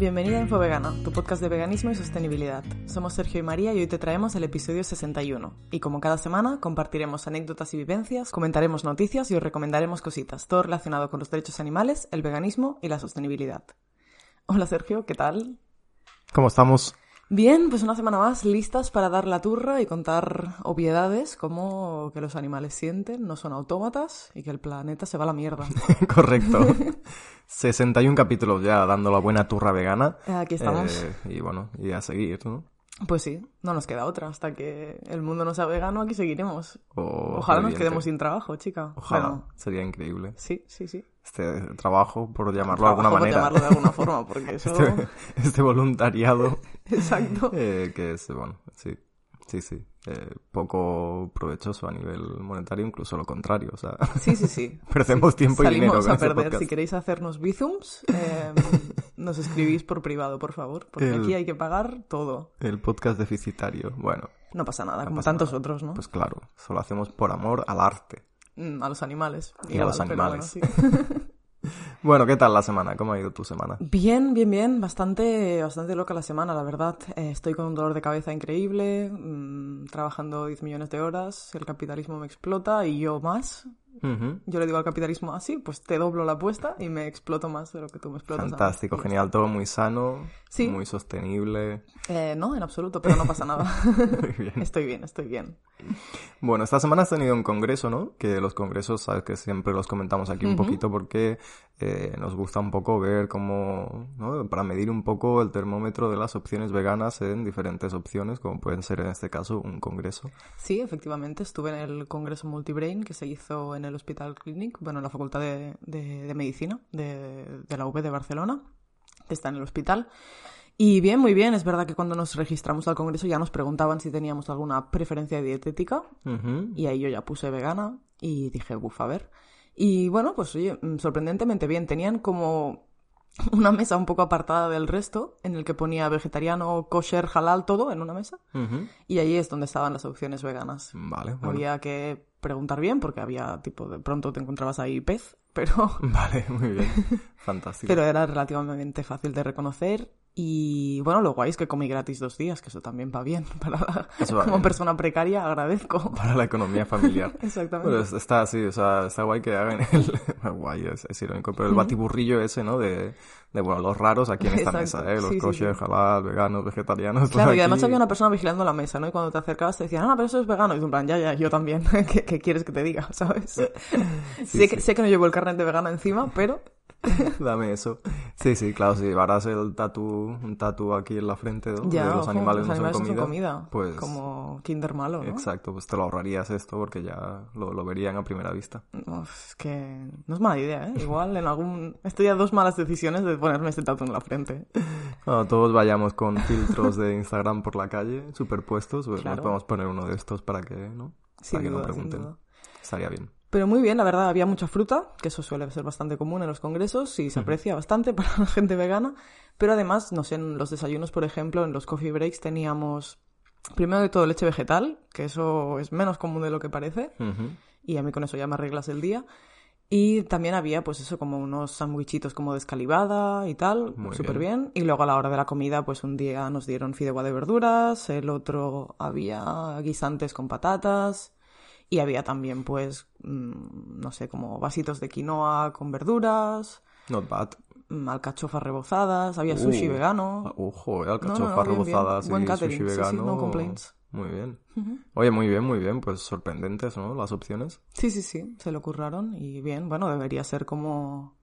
Bienvenida a Infovegana, tu podcast de veganismo y sostenibilidad. Somos Sergio y María y hoy te traemos el episodio 61. Y como cada semana, compartiremos anécdotas y vivencias, comentaremos noticias y os recomendaremos cositas, todo relacionado con los derechos animales, el veganismo y la sostenibilidad. Hola Sergio, ¿qué tal? ¿Cómo estamos? Bien, pues una semana más listas para dar la turra y contar obviedades como que los animales sienten, no son autómatas y que el planeta se va a la mierda. Correcto. 61 capítulos ya dando la buena turra vegana. Aquí estamos. Eh, y bueno, y a seguir, ¿no? Pues sí, no nos queda otra. Hasta que el mundo no sea vegano, aquí seguiremos. O Ojalá nos quedemos sin trabajo, chica. Ojalá, Bueno, sería increíble. sí, sí, sí. Este trabajo, por llamarlo de alguna por manera. llamarlo de alguna forma, porque eso... Este, este voluntariado Exacto. eh, que es, bueno, sí, sí, sí. Eh, poco provechoso a nivel monetario, incluso lo contrario. O sea, Sí, sí, sí. perdemos tiempo y dinero con a perder. Si queréis hacernos bizums, eh, nos escribís por privado, por favor, porque El- aquí hay que pagar todo. El podcast deficitario. Bueno, No pasa nada, como pasa tantos nada. otros, ¿no? pues claro, solo hacemos por amor al arte. Mm, a los animales. Y a los animales. bueno, sí. Bueno, ¿qué tal la semana? ¿Cómo ha ido tu semana? Bien, bien, bien. Bastante, bastante loca la semana, la verdad. Eh, estoy con un dolor de cabeza increíble, mm, trabajando 10 millones de horas, el capitalismo me explota y yo más. Yo le digo al capitalismo así, pues te doblo la apuesta y me exploto más de lo que tú me explotas. Fantástico, genial, todo muy sano, Sí. muy sostenible. Eh, no, en absoluto, pero no pasa nada. Muy bien. estoy bien, estoy bien. Bueno, esta semana has tenido un congreso, ¿no? Que los congresos, sabes que siempre los comentamos aquí un poquito porque eh, nos gusta un poco ver cómo, ¿no? Para medir un poco el termómetro de las opciones veganas en diferentes opciones, como pueden ser en este caso un congreso. Sí, efectivamente, estuve en el Congreso Multibrain que se hizo en el Hospital Clinic, bueno, en la Facultad de, de- de Medicina de, de la UB de Barcelona, que está en el hospital. Y bien, muy bien, es verdad que cuando nos registramos al Congreso ya nos preguntaban si teníamos alguna preferencia dietética Ujú. y ahí yo ya puse vegana y dije, buf, a ver. Y bueno, pues oye, mm, sorprendentemente bien, tenían como una mesa un poco apartada del resto en el que ponía vegetariano, kosher, halal, todo en una mesa. Ujú. Y ahí es donde estaban las opciones veganas. Vale, bueno. Había que preguntar bien porque había, tipo, de pronto te encontrabas ahí pez, pero, Vale, muy bien. Fantástico. pero era relativamente fácil de reconocer. Y bueno, lo guay es que comí gratis dos días, que eso también va bien. Para, Eso va como bien. persona precaria agradezco. Para la economía familiar. Exactamente. Es- está así, o sea, está guay que hagan el... guay, es, es irónico, pero el batiburrillo ese, ¿no? De, de, bueno, los raros aquí en esta Exacto. mesa, ¿eh? Los Sí, sí, kosher, sí. halal, veganos, vegetarianos... Claro, y además había una persona vigilando la mesa, ¿no? Y cuando te acercabas te decían, ah, pero eso es vegano. Y tú en plan, ya, ya, yo también. ¿Qué, qué quieres que te diga? ¿Sabes? sé, Que, sé que no llevo el carnet de vegana encima, pero Dame eso. Sí, sí, claro, si llevaras el tatu, un tatu aquí en la frente ¿no? ya, de los ojo, animales, los no, animales son no son comida, comida. pues... Como Kinder malo, ¿no? Exacto, pues te lo ahorrarías esto porque ya lo, lo verían a primera vista. Uf, es que no es mala idea, ¿eh? Igual en algún... Estoy a dos malas decisiones de ponerme este tatu en la frente. Cuando todos vayamos con filtros de Instagram por la calle superpuestos, pues Claro. nos podemos poner uno de estos para que, ¿no? Sin para que no duda, sin pregunten. Estaría bien. Pero muy bien, la verdad, había mucha fruta, que eso suele ser bastante común en los congresos y se aprecia bastante para la gente vegana. Pero además, no sé, en los desayunos, por ejemplo, en los coffee breaks teníamos, primero de todo, leche vegetal, que eso es menos común de lo que parece, y a mí con eso ya me arreglas el día. Y también había, pues eso, como unos sandwichitos como de escalivada y tal, súper bien. Y luego a la hora de la comida, pues un día nos dieron fideuá de verduras, el otro había guisantes con patatas. Y había también, pues, mm, no sé, como vasitos de quinoa con verduras, Not bad. mm, alcachofas rebozadas, había sushi Uh, vegano. ah, Ojo, eh, No, no, alcachofas no, bien, bien. rebozadas Buen y catering, sushi sí, sí, vegano. no complaints. Muy bien. Oye, muy bien, muy bien. Pues sorprendentes, ¿no? Las opciones. Sí, sí, sí, se lo curraron y bien, bueno, debería ser como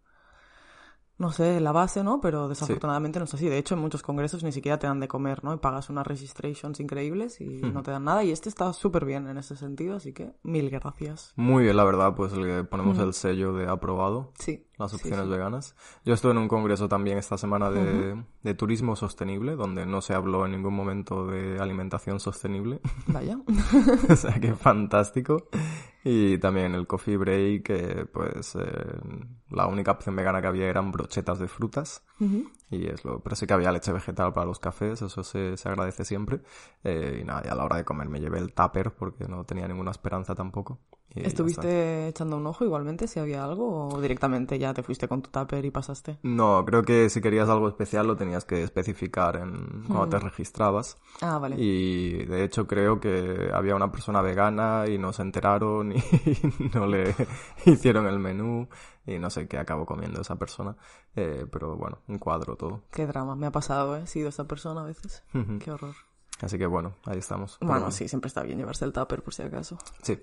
no sé, la base, ¿no? Pero desafortunadamente no es así. De hecho, en muchos congresos ni siquiera te dan de comer, ¿no? Y pagas unas registrations increíbles y no te dan nada. Y este está súper bien en ese sentido, así que mil gracias. Muy bien, la verdad, pues le ponemos el sello de aprobado. Sí. Las opciones veganas. Yo estuve en un congreso también esta semana de, de turismo sostenible, donde no se habló en ningún momento de alimentación sostenible. Vaya. o sea, que fantástico. Y también el coffee break, que pues eh, la única opción vegana que había eran brochetas de frutas. Y es lo, pero sí que había leche vegetal para los cafés, eso se, se agradece siempre. Eh, y nada, y a la hora de comer me llevé el tupper porque no tenía ninguna esperanza tampoco. ¿Estuviste echando un ojo igualmente si había algo o directamente ya te fuiste con tu tupper y pasaste? No, creo que si querías algo especial lo tenías que especificar en cuando te registrabas. Ah, vale. Y de hecho creo que había una persona vegana y no se enteraron y no le hicieron el menú y no sé qué acabó comiendo esa persona. Eh, pero bueno, un cuadro todo. Qué drama, me ha pasado, ¿eh? He sido esa persona a veces. Qué horror. Así que bueno, ahí estamos. Bueno, sí, siempre está bien llevarse el tupper por si acaso. Sí.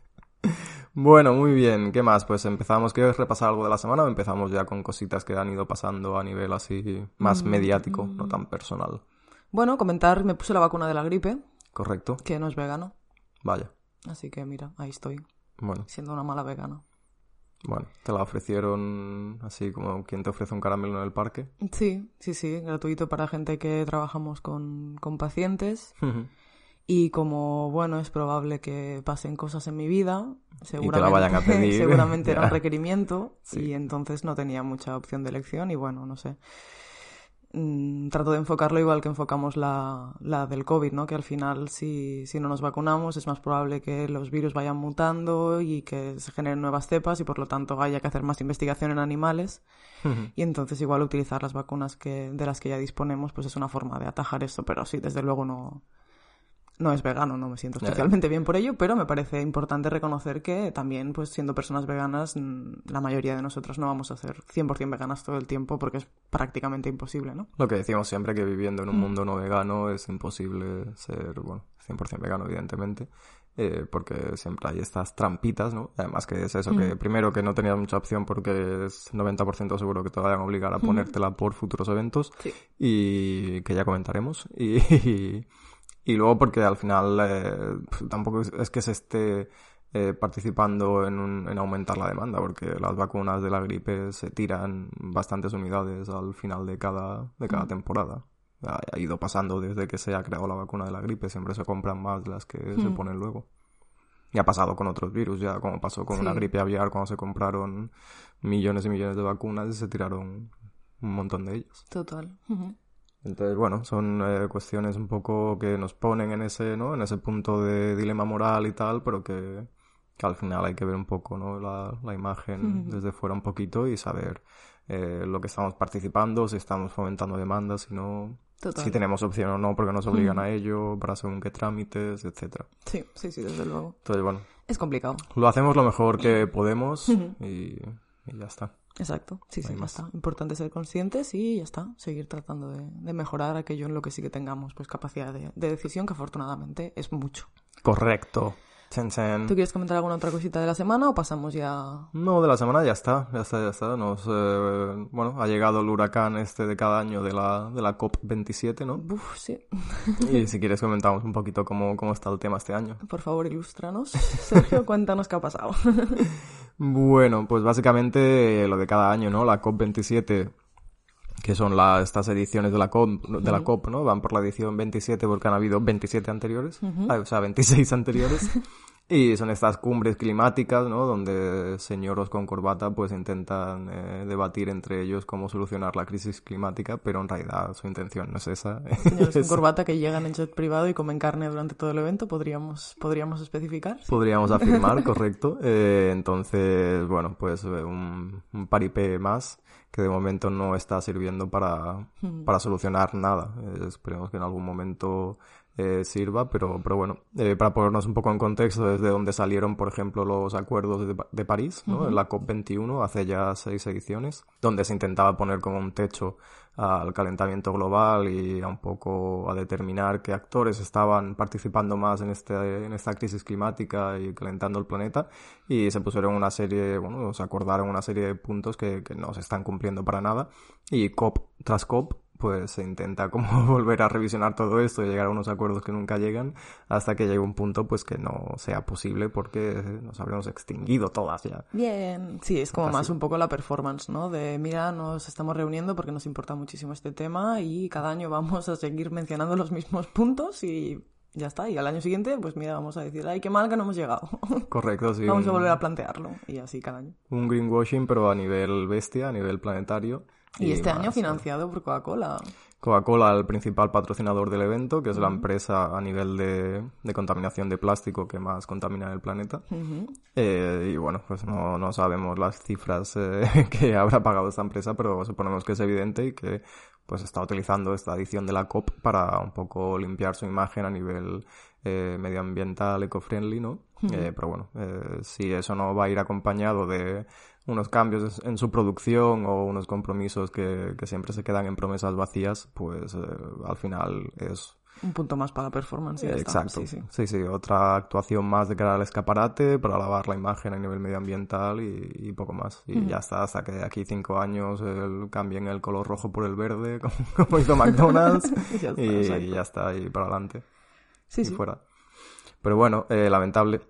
bueno, muy bien. ¿Qué más? Pues empezamos. ¿Quieres repasar algo de la semana o empezamos ya con cositas que han ido pasando a nivel así más mm, mediático, no tan personal? Bueno, comentar, me puse la vacuna de la gripe. Correcto. Que no es vegano. Vaya. Así que mira, ahí estoy. Bueno. Siendo una mala vegana. Bueno, ¿te la ofrecieron así como quien te ofrece un caramelo en el parque? Sí, sí, sí, gratuito para gente que trabajamos con, con pacientes. Y como, bueno, es probable que pasen cosas en mi vida, seguramente, la vayan a pedir. seguramente era un requerimiento y entonces no tenía mucha opción de elección y bueno, no sé. Mm, trato de enfocarlo igual que enfocamos la, la del COVID, ¿no? Que al final, si, si no nos vacunamos, es más probable que los virus vayan mutando y que se generen nuevas cepas y por lo tanto haya que hacer más investigación en animales. Y entonces igual utilizar las vacunas que, de las que ya disponemos, pues es una forma de atajar esto, pero sí, desde luego no, no es vegano, no me siento especialmente bien por ello, pero me parece importante reconocer que también, pues siendo personas veganas, la mayoría de nosotros no vamos a ser 100% veganas todo el tiempo porque es prácticamente imposible, ¿no? Lo que decimos siempre, que viviendo en un mm. mundo no vegano es imposible ser, bueno, 100% vegano, evidentemente. Eh, porque siempre hay estas trampitas, ¿no? Además que es eso, que mm. primero que no tenías mucha opción porque es 90% seguro que te vayan a obligar a ponértela por futuros eventos y que ya comentaremos. y, y luego porque al final eh, tampoco es, que se esté eh, participando en, en, aumentar la demanda, porque las vacunas de la gripe se tiran bastantes unidades al final de cada, de cada temporada. Ha, ido pasando desde que se ha creado la vacuna de la gripe, siempre se compran más de las que se ponen luego. Y ha pasado con otros virus, ya como pasó con la gripe aviar cuando se compraron millones y millones de vacunas y se tiraron un montón de ellas. Total. Entonces, bueno, son eh, cuestiones un poco que nos ponen en ese, ¿no? En ese punto de dilema moral y tal, pero que, al final hay que ver un poco, ¿no? La, la imagen desde fuera un poquito y saber eh, lo que estamos participando, si estamos fomentando demandas, si no, si tenemos opción o no, porque nos obligan a ello, para según qué trámites, etcétera. Sí, sí, sí, desde luego. Entonces, bueno. Es complicado. Lo hacemos lo mejor que podemos y ya está. Exacto, sí, sí, ya está. Importante ser conscientes y ya está, seguir tratando de, mejorar aquello en lo que sí que tengamos pues capacidad de, decisión, que afortunadamente es mucho. Correcto. Chen, ¿Tú quieres comentar alguna otra cosita de la semana o pasamos ya...? No, de la semana ya está, ya está, ya está. Nos, eh, bueno, ha llegado el huracán este de cada año de la, de la COP27, ¿no? Uf, sí. y si quieres comentamos un poquito cómo, cómo está el tema este año. Por favor, ilústranos. Sergio, cuéntanos qué ha pasado. Bueno, pues básicamente lo de cada año, ¿no? La COP27, que son la, estas ediciones de la COP, de la COP, ¿no? Van por la edición 27 porque han habido 27 anteriores, ah, o sea, 26 anteriores. Y son estas cumbres climáticas, ¿no? Donde señoros con corbata pues intentan eh, debatir entre ellos cómo solucionar la crisis climática, pero en realidad su intención no es esa. Señores con corbata que llegan en jet privado y comen carne durante todo el evento, ¿podríamos, podríamos especificar? Podríamos afirmar, correcto. Eh, entonces, bueno, pues eh, un, un paripé más que de momento no está sirviendo para, hmm. para solucionar nada. esperemos que en algún momento eh, sirva, pero, pero bueno, eh, para ponernos un poco en contexto, desde donde salieron, por ejemplo, los acuerdos de, de París, ¿no? En la COP21, hace ya seis ediciones, donde se intentaba poner como un techo al calentamiento global y a un poco a determinar qué actores estaban participando más en, este, en esta crisis climática y calentando el planeta y se pusieron una serie, bueno, se acordaron una serie de puntos que, que no se están cumpliendo para nada y COP tras COP pues se intenta como volver a revisionar todo esto y llegar a unos acuerdos que nunca llegan hasta que llegue un punto pues que no sea posible porque nos habremos extinguido todas ya. Bien, sí, es como más un poco la performance, ¿no? De mira, nos estamos reuniendo porque nos importa muchísimo este tema y cada año vamos a seguir mencionando los mismos puntos y ya está. Y al año siguiente, pues mira, vamos a decir, ay, qué mal que no hemos llegado. Correcto, sí. vamos a volver a plantearlo y así cada año. Un greenwashing pero a nivel bestia, a nivel planetario. Y, este año financiado por Coca-Cola. Coca-Cola, el principal patrocinador del evento, que es la empresa a nivel de, de, contaminación de plástico que más contamina el planeta. eh, y bueno, pues no, no sabemos las cifras eh, que habrá pagado esta empresa, pero suponemos que es evidente y que pues está utilizando esta edición de la COP para un poco limpiar su imagen a nivel eh, medioambiental, eco-friendly, ¿no? eh, pero bueno, eh, si eso no va a ir acompañado de unos cambios en su producción o unos compromisos que, que siempre se quedan en promesas vacías, pues eh, al final es un punto más para la performance. Y ya Exacto. Está. Sí, sí. sí, sí, otra actuación más de cara al escaparate para lavar la imagen a nivel medioambiental y, y poco más. Y uh -huh. ya está, hasta que de aquí cinco años el, cambien el color rojo por el verde, como, como hizo McDonald's, ya está, y, y, ya está, y para adelante. Sí, y sí. fuera. Pero bueno, eh, lamentable.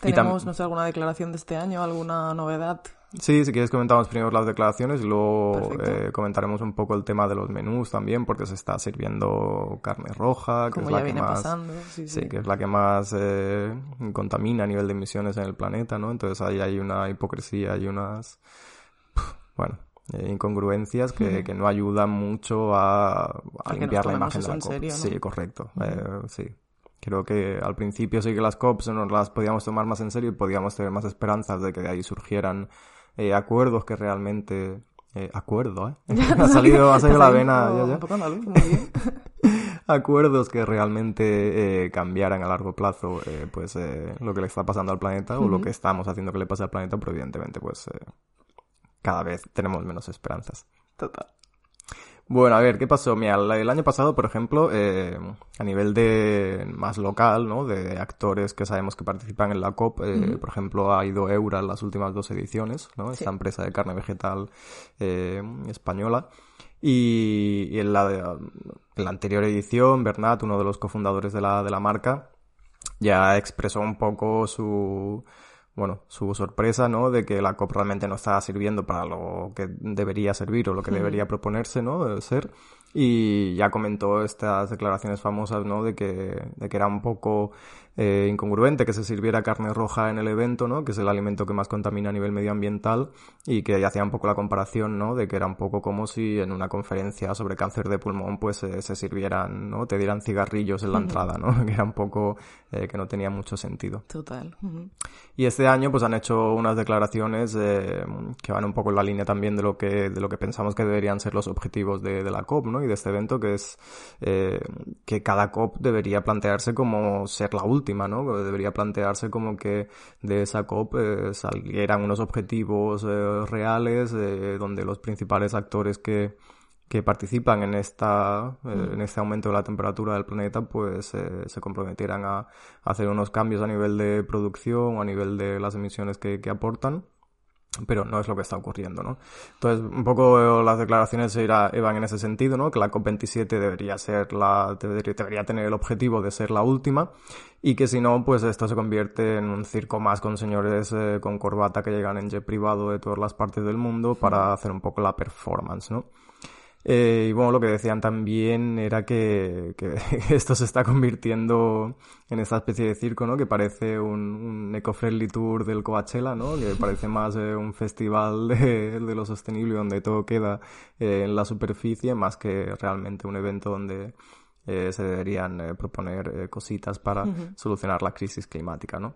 ¿Tenemos, no sé, alguna declaración de este año, alguna novedad? Sí, si quieres comentamos primero las declaraciones y luego eh, comentaremos un poco el tema de los menús también, porque se está sirviendo carne roja, que Como es ya la que viene más, pasando. Sí, sí. sí, que es la que más eh, contamina a nivel de emisiones en el planeta, ¿no? Entonces ahí hay una hipocresía y unas, bueno, eh, incongruencias que, que, no ayudan mucho a, a limpiar la imagen de la COP. Serio, ¿no? Sí, correcto. Eh, sí. Creo que al principio sí que las COPs nos las podíamos tomar más en serio y podíamos tener más esperanzas de que de ahí surgieran eh, acuerdos que realmente... Eh, acuerdo, ¿eh? ha salido, ha salido la vena. Ya, ya. Un poco andaluz, muy bien. acuerdos que realmente eh, cambiaran a largo plazo eh, pues eh, lo que le está pasando al planeta uh -huh. o lo que estamos haciendo que le pase al planeta, pero evidentemente pues eh, cada vez tenemos menos esperanzas. Total. Bueno, a ver, ¿qué pasó? Mira, el año pasado, por ejemplo, eh, a nivel de más local, ¿no? De actores que sabemos que participan en la COP, eh, por ejemplo, ha ido Eura en las últimas dos ediciones, ¿no? Esta empresa de carne vegetal eh, española. Y, y en, la, en la anterior edición, Bernat, uno de los cofundadores de la, de la marca, ya expresó un poco su bueno, su sorpresa, ¿no? De que la COP realmente no estaba sirviendo para lo que debería servir o lo que debería proponerse, ¿no? Ser. Y ya comentó estas declaraciones famosas, ¿no? De que, de que era un poco eh, incongruente que se sirviera carne roja en el evento, ¿no? Que es el alimento que más contamina a nivel medioambiental y que hacía un poco la comparación, ¿no? De que era un poco como si en una conferencia sobre cáncer de pulmón pues eh, se sirvieran, ¿no? Te dieran cigarrillos en la mm. entrada, ¿no? Que era un poco eh, que no tenía mucho sentido. Total. Mm -hmm. Y este año pues han hecho unas declaraciones eh, que van un poco en la línea también de lo que de lo que pensamos que deberían ser los objetivos de, de la COP, ¿no? Y de este evento que es eh, que cada COP debería plantearse como ser la última última, ¿no? Debería plantearse como que de esa COP eh, salieran unos objetivos eh, reales eh, donde los principales actores que, que participan en esta mm. en este aumento de la temperatura del planeta pues se comprometieran a, a, hacer unos cambios a nivel de producción o a nivel de las emisiones que, que aportan pero no es lo que está ocurriendo, ¿no? Entonces, un poco las declaraciones iban en ese sentido, ¿no? Que la COP27 debería ser la, debería tener el objetivo de ser la última y que si no, pues esto se convierte en un circo más con señores eh, con corbata que llegan en jet privado de todas las partes del mundo para hacer un poco la performance, ¿no? Eh, y bueno, lo que decían también era que, que, esto se está convirtiendo en esta especie de circo, ¿no? Que parece un, un eco-friendly tour del Coachella, ¿no? Que parece más eh, un festival de, de, lo sostenible donde todo queda eh, en la superficie más que realmente un evento donde eh, se deberían proponer cositas para uh -huh. solucionar la crisis climática, ¿no?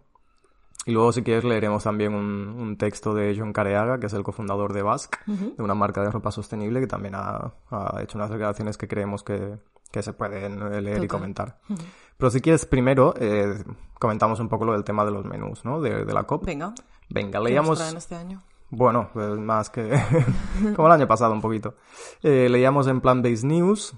Y luego, si quieres, leeremos también un, un texto de John Careaga, que es el cofundador de Basque, uh -huh. de una marca de ropa sostenible, que también ha, ha, hecho unas declaraciones que creemos que, que se pueden eh, leer y comentar. Pero si quieres, primero eh, comentamos un poco lo del tema de los menús, ¿no? De, la COP. Venga. Venga, leíamos... ¿Qué este año? Bueno, pues más que... como el año pasado un poquito. Eh, leíamos en Plan Based News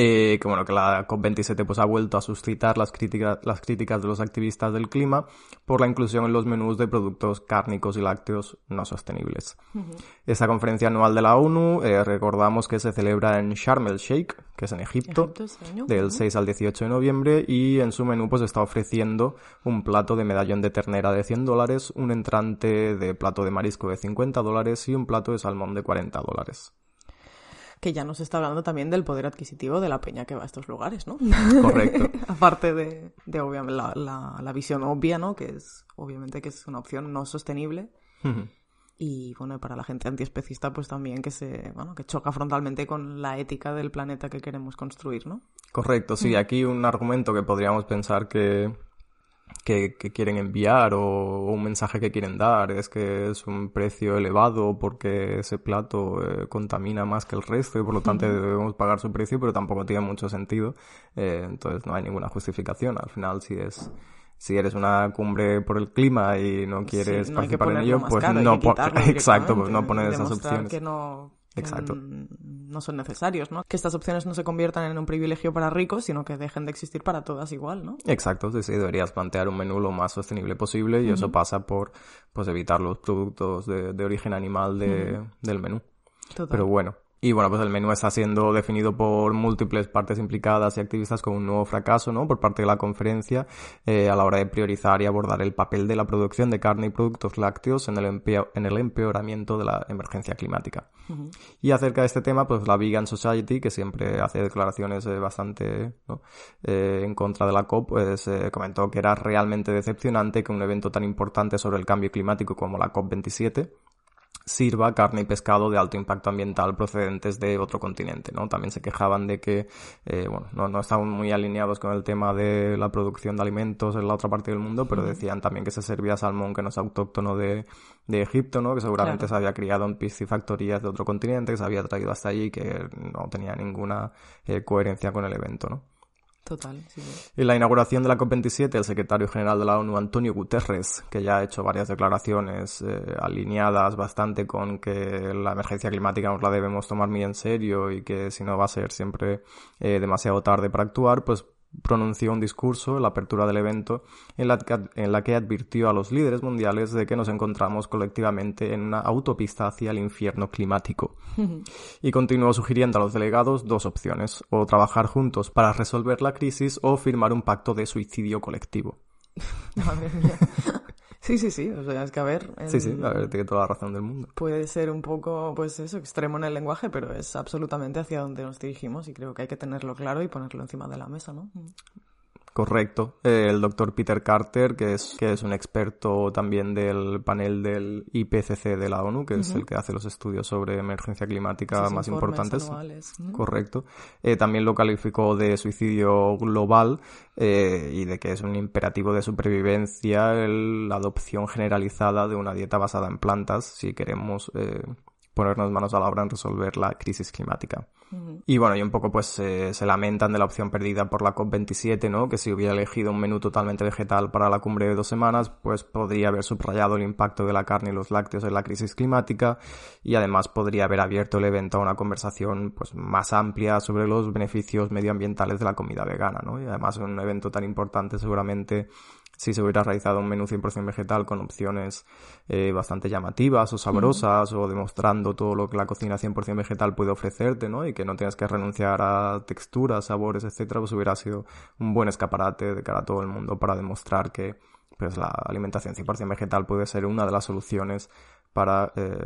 eh, que bueno, que la COP27 pues ha vuelto a suscitar las críticas, las críticas de los activistas del clima por la inclusión en los menús de productos cárnicos y lácteos no sostenibles. Esta conferencia anual de la ONU, eh, recordamos que se celebra en Sharm el Sheikh, que es en Egipto, del 6 al 18 de noviembre, y en su menú pues está ofreciendo un plato de medallón de ternera de 100 dólares, un entrante de plato de marisco de 50 dólares y un plato de salmón de 40 dólares que ya nos está hablando también del poder adquisitivo de la peña que va a estos lugares, ¿no? Correcto. Aparte de, de obviamente, la, la, visión obvia, ¿no? Que es, obviamente, que es una opción no sostenible. Y bueno, para la gente antiespecista, pues también que se, bueno, que choca frontalmente con la ética del planeta que queremos construir, ¿no? Correcto, sí. Aquí un argumento que podríamos pensar que, que, quieren enviar o, un mensaje que quieren dar es que es un precio elevado porque ese plato eh, contamina más que el resto y por lo tanto debemos pagar su precio, pero tampoco tiene mucho sentido. Eh, entonces no hay ninguna justificación. Al final, si es si eres una cumbre por el clima y no quieres participar en ello, pues no, exacto, pues no poner esas opciones. Que no Exacto. no son necesarios, ¿no? Que estas opciones no se conviertan en un privilegio para ricos, sino que dejen de existir para todas igual, ¿no? Exacto, sí, sí, deberías plantear un menú lo más sostenible posible y eso pasa por pues evitar los productos de, origen animal de, del menú. Pero bueno, y bueno, pues el menú está siendo definido por múltiples partes implicadas y activistas como un nuevo fracaso, ¿no? Por parte de la conferencia eh, a la hora de priorizar y abordar el papel de la producción de carne y productos lácteos en el, en el empeoramiento de la emergencia climática. Y acerca de este tema, pues la Vegan Society, que siempre hace declaraciones eh, bastante eh, en contra de la COP, pues comentó que era realmente decepcionante que un evento tan importante sobre el cambio climático como la COP27 sirva carne y pescado de alto impacto ambiental procedentes de otro continente, ¿no? También se quejaban de que, eh, bueno, no, no estaban muy alineados con el tema de la producción de alimentos en la otra parte del mundo, pero decían también que se servía salmón que no es autóctono de, de Egipto, ¿no? Que seguramente se había criado en piscifactorías de otro continente, que se había traído hasta allí y que no tenía ninguna eh, coherencia con el evento, ¿no? Total, sí. En la inauguración de la COP27, el secretario general de la ONU, Antonio Guterres, que ya ha hecho varias declaraciones eh, alineadas bastante con que la emergencia climática nos la debemos tomar muy en serio y que si no va a ser siempre eh, demasiado tarde para actuar, pues pronunció un discurso en la apertura del evento en la, que, en la que advirtió a los líderes mundiales de que nos encontramos colectivamente en una autopista hacia el infierno climático. y continuó sugiriendo a los delegados dos opciones, o trabajar juntos para resolver la crisis o firmar un pacto de suicidio colectivo. Sí, sí, sí, o sea, es que a ver... Sí, sí, a ver, tiene toda la razón del mundo. Puede ser un poco, pues eso, extremo en el lenguaje, pero es absolutamente hacia donde nos dirigimos y creo que hay que tenerlo claro y ponerlo encima de la mesa, ¿no? Correcto. el doctor Peter Carter, que es, que es un experto también del panel del IPCC de la ONU, que es el que hace los estudios sobre emergencia climática más importantes. Correcto. Eh, también lo calificó de suicidio global eh, y de que es un imperativo de supervivencia la adopción generalizada de una dieta basada en plantas si queremos eh, ponernos manos a la obra en resolver la crisis climática. Y bueno, y un poco pues se lamentan de la opción perdida por la COP27, ¿no? Que si hubiera elegido un menú totalmente vegetal para la cumbre de dos semanas, pues podría haber subrayado el impacto de la carne y los lácteos en la crisis climática y además podría haber abierto el evento a una conversación pues más amplia sobre los beneficios medioambientales de la comida vegana, ¿no? Y además un evento tan importante seguramente si se hubiera realizado un menú 100% vegetal con opciones eh, bastante llamativas o sabrosas o demostrando todo lo que la cocina 100% vegetal puede ofrecerte, ¿no? Y que no tienes que renunciar a texturas, sabores, etcétera, pues hubiera sido un buen escaparate de cara a todo el mundo para demostrar que pues la alimentación 100% vegetal puede ser una de las soluciones para eh,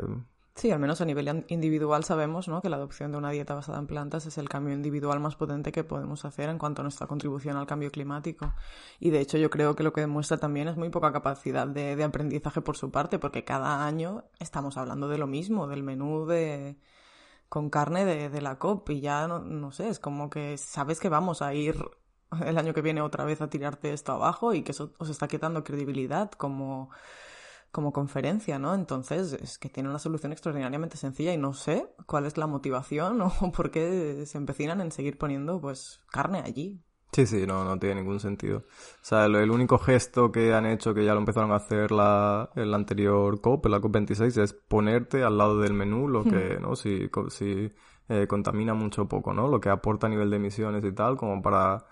Sí, al menos a nivel individual sabemos ¿no? que la adopción de una dieta basada en plantas es el cambio individual más potente que podemos hacer en cuanto a nuestra contribución al cambio climático. Y de hecho yo creo que lo que demuestra también es muy poca capacidad de, aprendizaje por su parte, porque cada año estamos hablando de lo mismo, del menú de con carne de, la COP y ya no, no sé, es como que sabes que vamos a ir el año que viene otra vez a tirarte esto abajo y que eso os está quitando credibilidad como como conferencia, ¿no? Entonces, es que tiene una solución extraordinariamente sencilla y no sé cuál es la motivación o por qué se empecinan en seguir poniendo, pues, carne allí. Sí, sí, no, no tiene ningún sentido. O sea, el, el único gesto que han hecho, que ya lo empezaron a hacer la, el anterior COP, la COP26, es ponerte al lado del menú lo que, ¿no? Si, si eh, contamina mucho o poco, ¿no? Lo que aporta a nivel de emisiones y tal, como para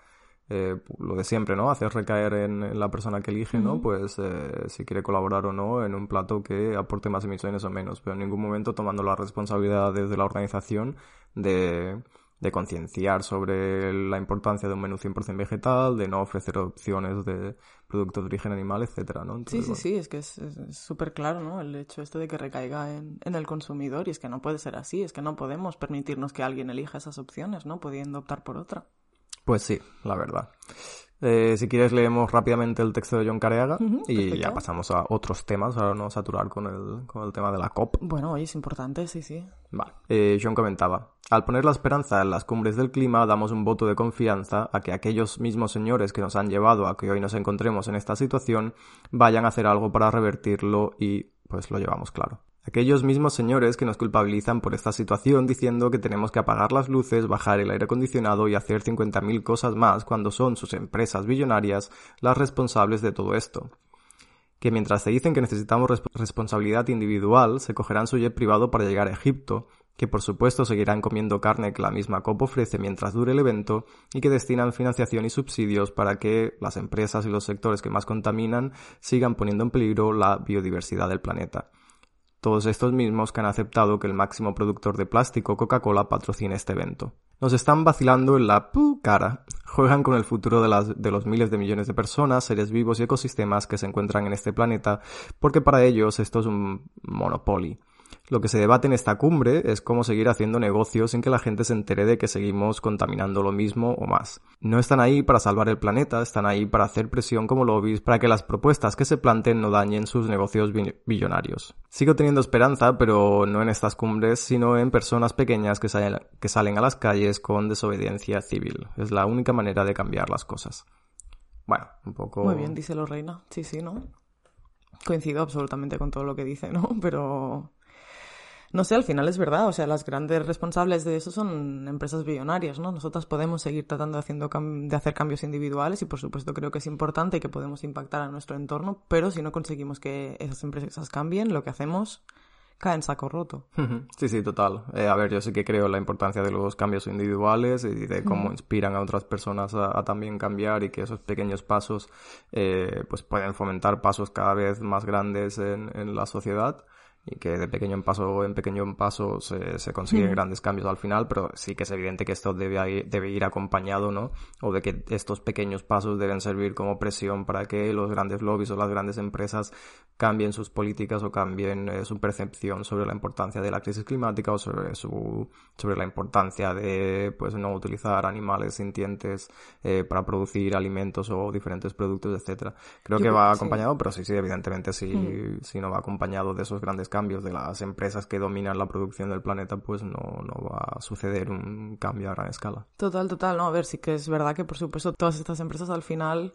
eh, lo de siempre, ¿no? Hacer recaer en, en la persona que elige, ¿no? Pues eh, si quiere colaborar o no en un plato que aporte más emisiones o menos, pero en ningún momento tomando la responsabilidad desde la organización de, de concienciar sobre la importancia de un menú 100% vegetal, de no ofrecer opciones de productos de origen animal, etcétera, ¿no? Sí, Entonces, sí, bueno. sí, es que es súper claro, ¿no? El hecho este de que recaiga en, en el consumidor y es que no puede ser así, es que no podemos permitirnos que alguien elija esas opciones, ¿no? Pudiendo optar por otra. Pues sí, la verdad. Eh, si quieres leemos rápidamente el texto de John Careaga y perfecto. ya pasamos a otros temas, ahora no saturar con el, con el tema de la COP. Bueno, oye, es importante, sí, sí. Vale. Eh, John comentaba, al poner la esperanza en las cumbres del clima, damos un voto de confianza a que aquellos mismos señores que nos han llevado a que hoy nos encontremos en esta situación vayan a hacer algo para revertirlo y pues lo llevamos claro. Aquellos mismos señores que nos culpabilizan por esta situación diciendo que tenemos que apagar las luces, bajar el aire acondicionado y hacer 50.000 cosas más cuando son sus empresas billonarias las responsables de todo esto que mientras te dicen que necesitamos res- responsabilidad individual, se cogerán su jet privado para llegar a Egipto, que por supuesto seguirán comiendo carne que la misma COP ofrece mientras dure el evento, y que destinan financiación y subsidios para que las empresas y los sectores que más contaminan sigan poniendo en peligro la biodiversidad del planeta. Todos estos mismos que han aceptado que el máximo productor de plástico, Coca-Cola, patrocine este evento. Nos están vacilando en la pu cara. Juegan con el futuro de, las, de los miles de millones de personas, seres vivos y ecosistemas que se encuentran en este planeta, porque para ellos esto es un monopoly. Lo que se debate en esta cumbre es cómo seguir haciendo negocios sin que la gente se entere de que seguimos contaminando lo mismo o más. No están ahí para salvar el planeta, están ahí para hacer presión como lobbies para que las propuestas que se planten no dañen sus negocios bi- billonarios. Sigo teniendo esperanza, pero no en estas cumbres, sino en personas pequeñas que salen, que salen a las calles con desobediencia civil. Es la única manera de cambiar las cosas. Bueno, un poco... Muy bien, díselo, Reina. Sí, sí, ¿no? Coincido absolutamente con todo lo que dice, ¿no? Pero... No sé, al final es verdad, o sea, las grandes responsables de eso son empresas billonarias, ¿no? Nosotras podemos seguir tratando de, haciendo de hacer cambios individuales y por supuesto creo que es importante que podemos impactar a nuestro entorno, pero si no conseguimos que esas empresas cambien, lo que hacemos cae en saco roto. Sí, sí, total. Eh, a ver, yo sí que creo la importancia de los cambios individuales y de cómo inspiran a otras personas a, a también cambiar y que esos pequeños pasos eh, pues pueden fomentar pasos cada vez más grandes en, en la sociedad y que de pequeño en paso en pequeño en paso se, se consiguen grandes cambios al final, pero sí que es evidente que esto debe, ir- debe ir acompañado, ¿no? O de que estos pequeños pasos deben servir como presión para que los grandes lobbies o las grandes empresas cambien sus políticas o cambien eh, su percepción sobre la importancia de la crisis climática o sobre su sobre la importancia de pues no utilizar animales sintientes eh, para producir alimentos o diferentes productos etcétera. Creo Yo que creo va que sí. acompañado pero sí sí evidentemente si si no va acompañado de esos grandes cambios de las empresas que dominan la producción del planeta pues no no va a suceder un cambio a gran escala. Total, total, no, a ver, sí que es verdad que por supuesto todas estas empresas al final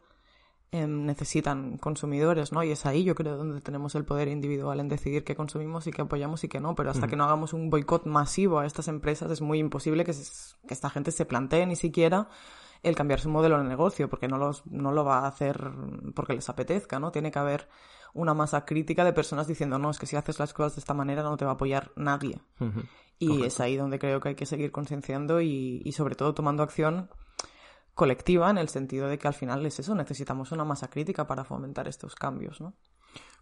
em, necesitan consumidores, ¿no? Y es ahí yo creo donde tenemos el poder individual en decidir qué consumimos y qué apoyamos y qué no, pero hasta que no hagamos un boicot masivo a estas empresas es muy imposible que, se- que esta gente se plantee ni siquiera el cambiar su modelo de negocio, porque no, los, no lo va a hacer porque les apetezca, ¿no? Tiene que haber una masa crítica de personas diciendo, no, es que si haces las cosas de esta manera no te va a apoyar nadie. Y es ahí donde creo que hay que seguir concienciando y, y sobre todo tomando acción colectiva en el sentido de que al final es eso, necesitamos una masa crítica para fomentar estos cambios, ¿no?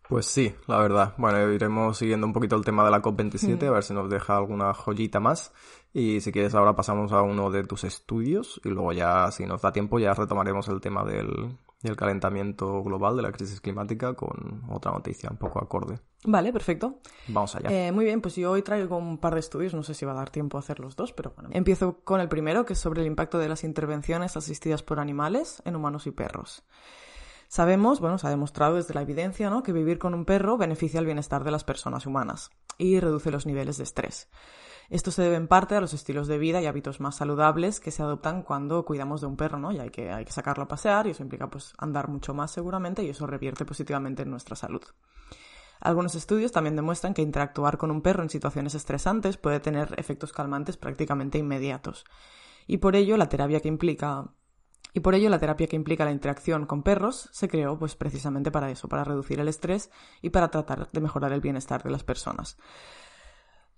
Pues sí, la verdad. Bueno, iremos siguiendo un poquito el tema de la COP27, a ver si nos deja alguna joyita más. Y si quieres ahora pasamos a uno de tus estudios y luego ya, si nos da tiempo, ya retomaremos el tema del, del calentamiento global, de la crisis climática, con otra noticia un poco acorde. Vale, perfecto. Vamos allá. Eh, muy bien, pues yo hoy traigo un par de estudios, no sé si va a dar tiempo a hacer los dos, pero bueno. Empiezo con el primero, que es sobre el impacto de las intervenciones asistidas por animales en humanos y perros. Sabemos, bueno, se ha demostrado desde la evidencia, ¿no?, que vivir con un perro beneficia el bienestar de las personas humanas y reduce los niveles de estrés. Esto se debe en parte a los estilos de vida y hábitos más saludables que se adoptan cuando cuidamos de un perro, ¿no? Y hay que, hay que sacarlo a pasear y eso implica pues andar mucho más seguramente y eso revierte positivamente en nuestra salud. Algunos estudios también demuestran que interactuar con un perro en situaciones estresantes puede tener efectos calmantes prácticamente inmediatos. Y por ello la terapia que implica y por ello la terapia que implica la interacción con perros se creó pues precisamente para eso, para reducir el estrés y para tratar de mejorar el bienestar de las personas.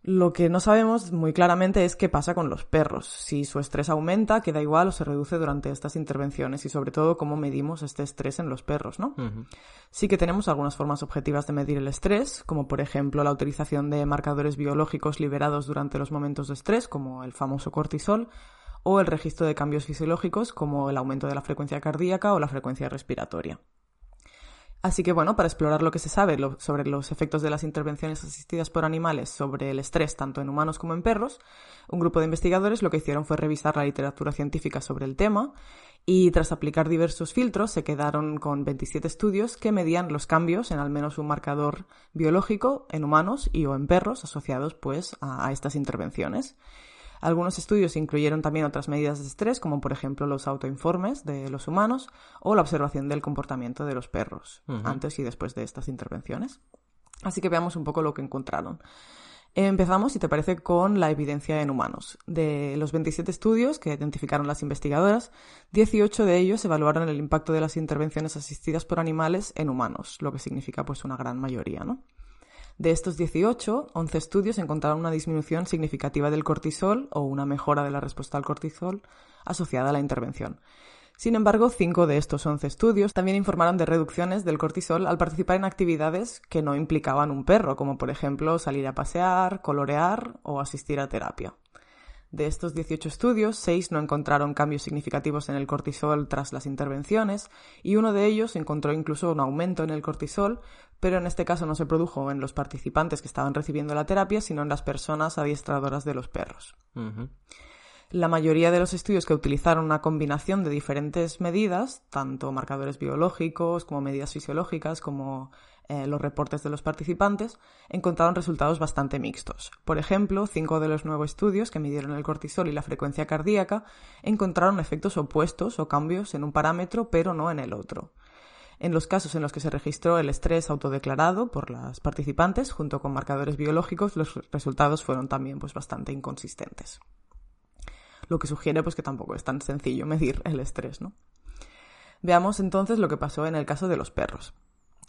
Lo que no sabemos muy claramente es qué pasa con los perros, si su estrés aumenta, queda igual o se reduce durante estas intervenciones y sobre todo cómo medimos este estrés en los perros, ¿no? Sí que tenemos algunas formas objetivas de medir el estrés, como por ejemplo la utilización de marcadores biológicos liberados durante los momentos de estrés, como el famoso cortisol, o el registro de cambios fisiológicos, como el aumento de la frecuencia cardíaca o la frecuencia respiratoria. Así que bueno, para explorar lo que se sabe sobre los efectos de las intervenciones asistidas por animales sobre el estrés tanto en humanos como en perros, un grupo de investigadores lo que hicieron fue revisar la literatura científica sobre el tema y tras aplicar diversos filtros se quedaron con 27 estudios que medían los cambios en al menos un marcador biológico en humanos y o en perros asociados pues a estas intervenciones. Algunos estudios incluyeron también otras medidas de estrés, como por ejemplo los autoinformes de los humanos o la observación del comportamiento de los perros, antes y después de estas intervenciones. Así que veamos un poco lo que encontraron. Empezamos, si te parece, con la evidencia en humanos. De los 27 estudios que identificaron las investigadoras, 18 de ellos evaluaron el impacto de las intervenciones asistidas por animales en humanos, lo que significa pues una gran mayoría, ¿no? De estos 18, 11 estudios encontraron una disminución significativa del cortisol o una mejora de la respuesta al cortisol asociada a la intervención. Sin embargo, 5 de estos 11 estudios también informaron de reducciones del cortisol al participar en actividades que no implicaban un perro, como por ejemplo salir a pasear, colorear o asistir a terapia. De estos 18 estudios, 6 no encontraron cambios significativos en el cortisol tras las intervenciones y uno de ellos encontró incluso un aumento en el cortisol, pero en este caso no se produjo en los participantes que estaban recibiendo la terapia, sino en las personas adiestradoras de los perros. La mayoría de los estudios que utilizaron una combinación de diferentes medidas, tanto marcadores biológicos como medidas fisiológicas, como eh, los reportes de los participantes, encontraron resultados bastante mixtos. Por ejemplo, cinco de los nuevos estudios que midieron el cortisol y la frecuencia cardíaca encontraron efectos opuestos o cambios en un parámetro, pero no en el otro. En los casos en los que se registró el estrés autodeclarado por las participantes, junto con marcadores biológicos, los resultados fueron también pues, bastante inconsistentes. Lo que sugiere pues, que tampoco es tan sencillo medir el estrés. ¿no? Veamos entonces lo que pasó en el caso de los perros.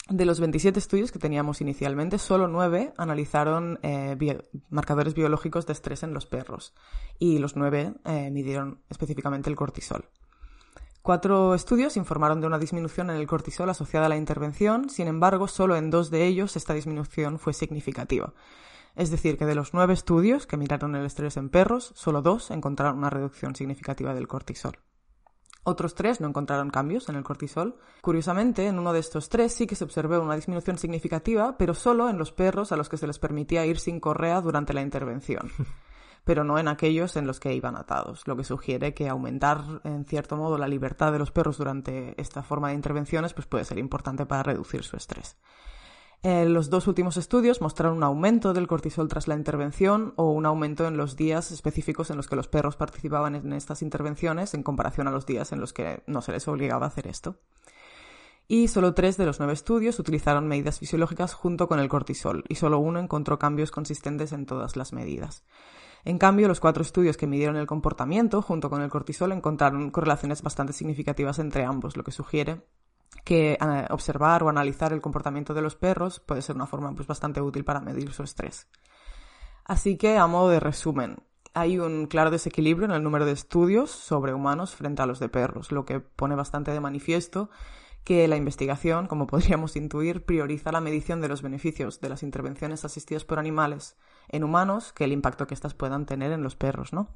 De los 27 estudios que teníamos inicialmente, solo 9 analizaron eh, marcadores biológicos de estrés en los perros y los 9 eh, midieron específicamente el cortisol. Cuatro estudios informaron de una disminución en el cortisol asociada a la intervención, sin embargo, solo en dos de ellos esta disminución fue significativa. Es decir, que de los nueve estudios que miraron el estrés en perros, solo dos encontraron una reducción significativa del cortisol. Otros tres no encontraron cambios en el cortisol. Curiosamente, en uno de estos tres sí que se observó una disminución significativa, pero solo en los perros a los que se les permitía ir sin correa durante la intervención, pero no en aquellos en los que iban atados, lo que sugiere que aumentar en cierto modo la libertad de los perros durante esta forma de intervenciones pues puede ser importante para reducir su estrés. Eh, los dos últimos estudios mostraron un aumento del cortisol tras la intervención o un aumento en los días específicos en los que los perros participaban en estas intervenciones en comparación a los días en los que no se les obligaba a hacer esto. Y solo tres de los nueve estudios utilizaron medidas fisiológicas junto con el cortisol y solo uno encontró cambios consistentes en todas las medidas. En cambio, los cuatro estudios que midieron el comportamiento junto con el cortisol encontraron correlaciones bastante significativas entre ambos, lo que sugiere que eh, observar o analizar el comportamiento de los perros puede ser una forma pues, bastante útil para medir su estrés. Así que, a modo de resumen, hay un claro desequilibrio en el número de estudios sobre humanos frente a los de perros, lo que pone bastante de manifiesto que la investigación, como podríamos intuir, prioriza la medición de los beneficios de las intervenciones asistidas por animales en humanos que el impacto que éstas puedan tener en los perros, ¿no?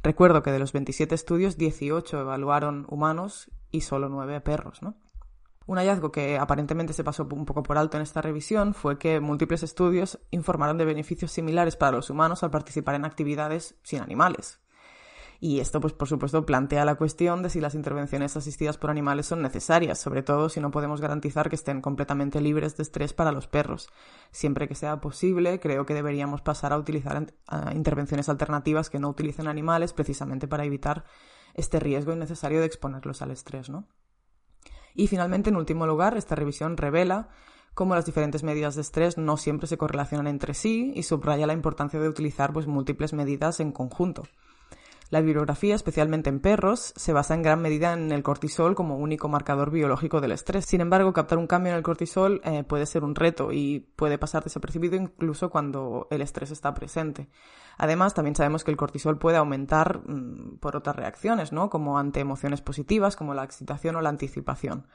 Recuerdo que de los 27 estudios, 18 evaluaron humanos y solo 9 perros, ¿no? Un hallazgo que aparentemente se pasó un poco por alto en esta revisión fue que múltiples estudios informaron de beneficios similares para los humanos al participar en actividades sin animales. Y esto, pues, por supuesto, plantea la cuestión de si las intervenciones asistidas por animales son necesarias, sobre todo si no podemos garantizar que estén completamente libres de estrés para los perros. Siempre que sea posible, creo que deberíamos pasar a utilizar intervenciones alternativas que no utilicen animales, precisamente para evitar este riesgo innecesario de exponerlos al estrés, ¿no? Y finalmente, en último lugar, esta revisión revela como las diferentes medidas de estrés no siempre se correlacionan entre sí y subraya la importancia de utilizar pues, múltiples medidas en conjunto. La bibliografía, especialmente en perros, se basa en gran medida en el cortisol como único marcador biológico del estrés. Sin embargo, captar un cambio en el cortisol eh, puede ser un reto y puede pasar desapercibido incluso cuando el estrés está presente. Además, también sabemos que el cortisol puede aumentar mm, por otras reacciones, ¿no? Como ante emociones positivas, como la excitación o la anticipación.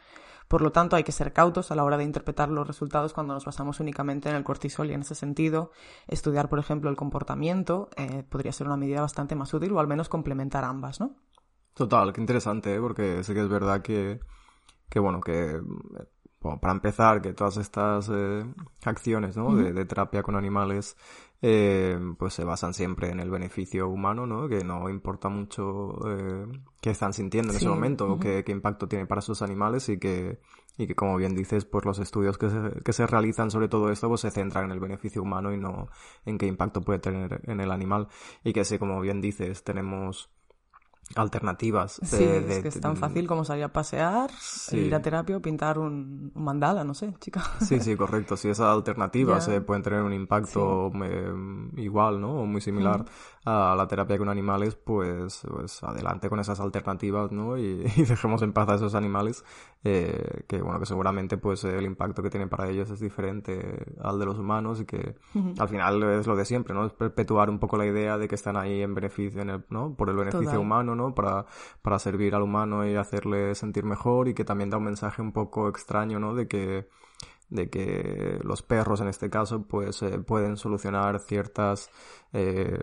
Por lo tanto, hay que ser cautos a la hora de interpretar los resultados cuando nos basamos únicamente en el cortisol y en ese sentido, estudiar, por ejemplo, el comportamiento eh, podría ser una medida bastante más útil o al menos complementar ambas, ¿no? Total, qué interesante, ¿eh? porque sé que es verdad que, que bueno, que para empezar, que todas estas eh, acciones ¿no? de, terapia con animales eh, pues se basan siempre en el beneficio humano, ¿no? Que no importa mucho eh, qué están sintiendo en ese momento o qué, impacto tiene para sus animales y que, y que como bien dices, pues los estudios que se, que se realizan sobre todo esto pues se centran en el beneficio humano y no en qué impacto puede tener en el animal. Y que sí, como bien dices, tenemos alternativas. sí, es que es tan fácil como salir a pasear, ir a terapia o pintar un, mandala, no sé, chica. Sí, sí, correcto. Si esas alternativas pueden tener un impacto eh, igual, ¿no? O muy similar a la terapia con animales, pues, pues adelante con esas alternativas, ¿no? Y, dejemos en paz a esos animales, eh, que bueno, que seguramente pues el impacto que tienen para ellos es diferente al de los humanos y que al final es lo de siempre, ¿no? Es perpetuar un poco la idea de que están ahí en beneficio, en el, ¿no? Por el beneficio humano, ¿no? Para, para servir al humano y hacerle sentir mejor y que también da un mensaje un poco extraño, ¿no? De que de que los perros en este caso pues eh, pueden solucionar ciertas eh,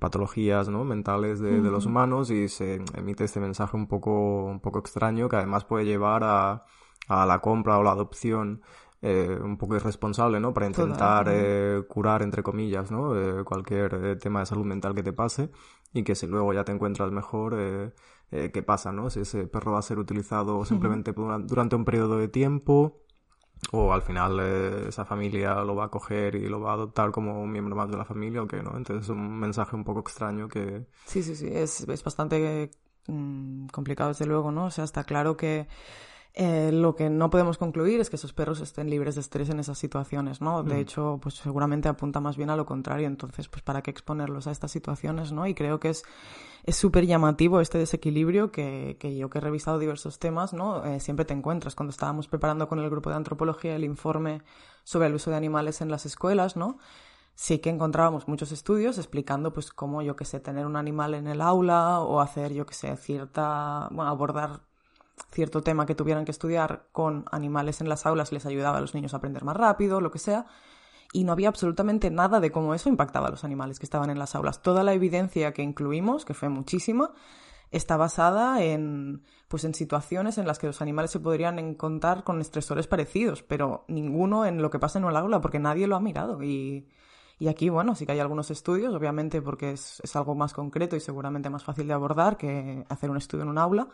patologías ¿no? mentales de, los humanos y se emite este mensaje un poco un poco extraño que además puede llevar a, a la compra o la adopción eh, un poco irresponsable, ¿no? Para intentar curar, entre comillas, ¿no? cualquier tema de salud mental que te pase y que si luego ya te encuentras mejor, ¿qué pasa, no? Si ese perro va a ser utilizado simplemente durante un periodo de tiempo o al final eh, esa familia lo va a coger y lo va a adoptar como un miembro más de la familia o qué, ¿no? Entonces es un mensaje un poco extraño que... Sí, sí, sí, es, es bastante mm, complicado desde luego, ¿no? O sea, está claro que eh, lo que no podemos concluir es que esos perros estén libres de estrés en esas situaciones, ¿no? De mm. hecho, pues seguramente apunta más bien a lo contrario. Entonces, pues para qué exponerlos a estas situaciones, ¿no? Y creo que es es súper llamativo este desequilibrio que, que, yo que he revisado diversos temas, ¿no? Eh, siempre te encuentras. Cuando estábamos preparando con el grupo de antropología el informe sobre el uso de animales en las escuelas, ¿no? Sí que encontrábamos muchos estudios explicando, pues, cómo, yo que sé, tener un animal en el aula o hacer, yo que sé, cierta, bueno, abordar cierto tema que tuvieran que estudiar con animales en las aulas les ayudaba a los niños a aprender más rápido, lo que sea, y no había absolutamente nada de cómo eso impactaba a los animales que estaban en las aulas. Toda la evidencia que incluimos, que fue muchísima, está basada en pues en situaciones en las que los animales se podrían encontrar con estresores parecidos, pero ninguno en lo que pasa en el aula, porque nadie lo ha mirado. Y, y aquí, bueno, sí que hay algunos estudios, obviamente porque es, es algo más concreto y seguramente más fácil de abordar que hacer un estudio en un aula,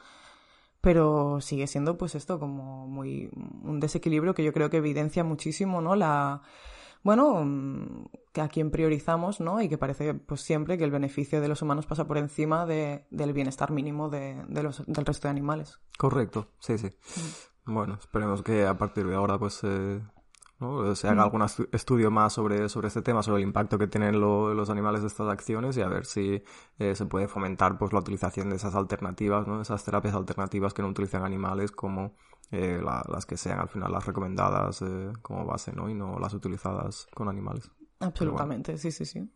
pero sigue siendo pues esto como muy un desequilibrio que yo creo que evidencia muchísimo, ¿no? La bueno, mm, que a quien priorizamos, ¿no? Y que parece pues siempre que el beneficio de los humanos pasa por encima de, del bienestar mínimo de, de los, del resto de animales. Correcto, sí, sí. Mm. Bueno, esperemos que a partir de ahora pues eh, se haga algún estudio más sobre, sobre este tema, sobre el impacto que tienen los animales de estas acciones y a ver si eh, se puede fomentar pues la utilización de esas alternativas, ¿no? esas terapias alternativas que no utilizan animales como eh, las que sean al final las recomendadas eh, como base ¿no? y no las utilizadas con animales. Absolutamente, sí, sí, sí.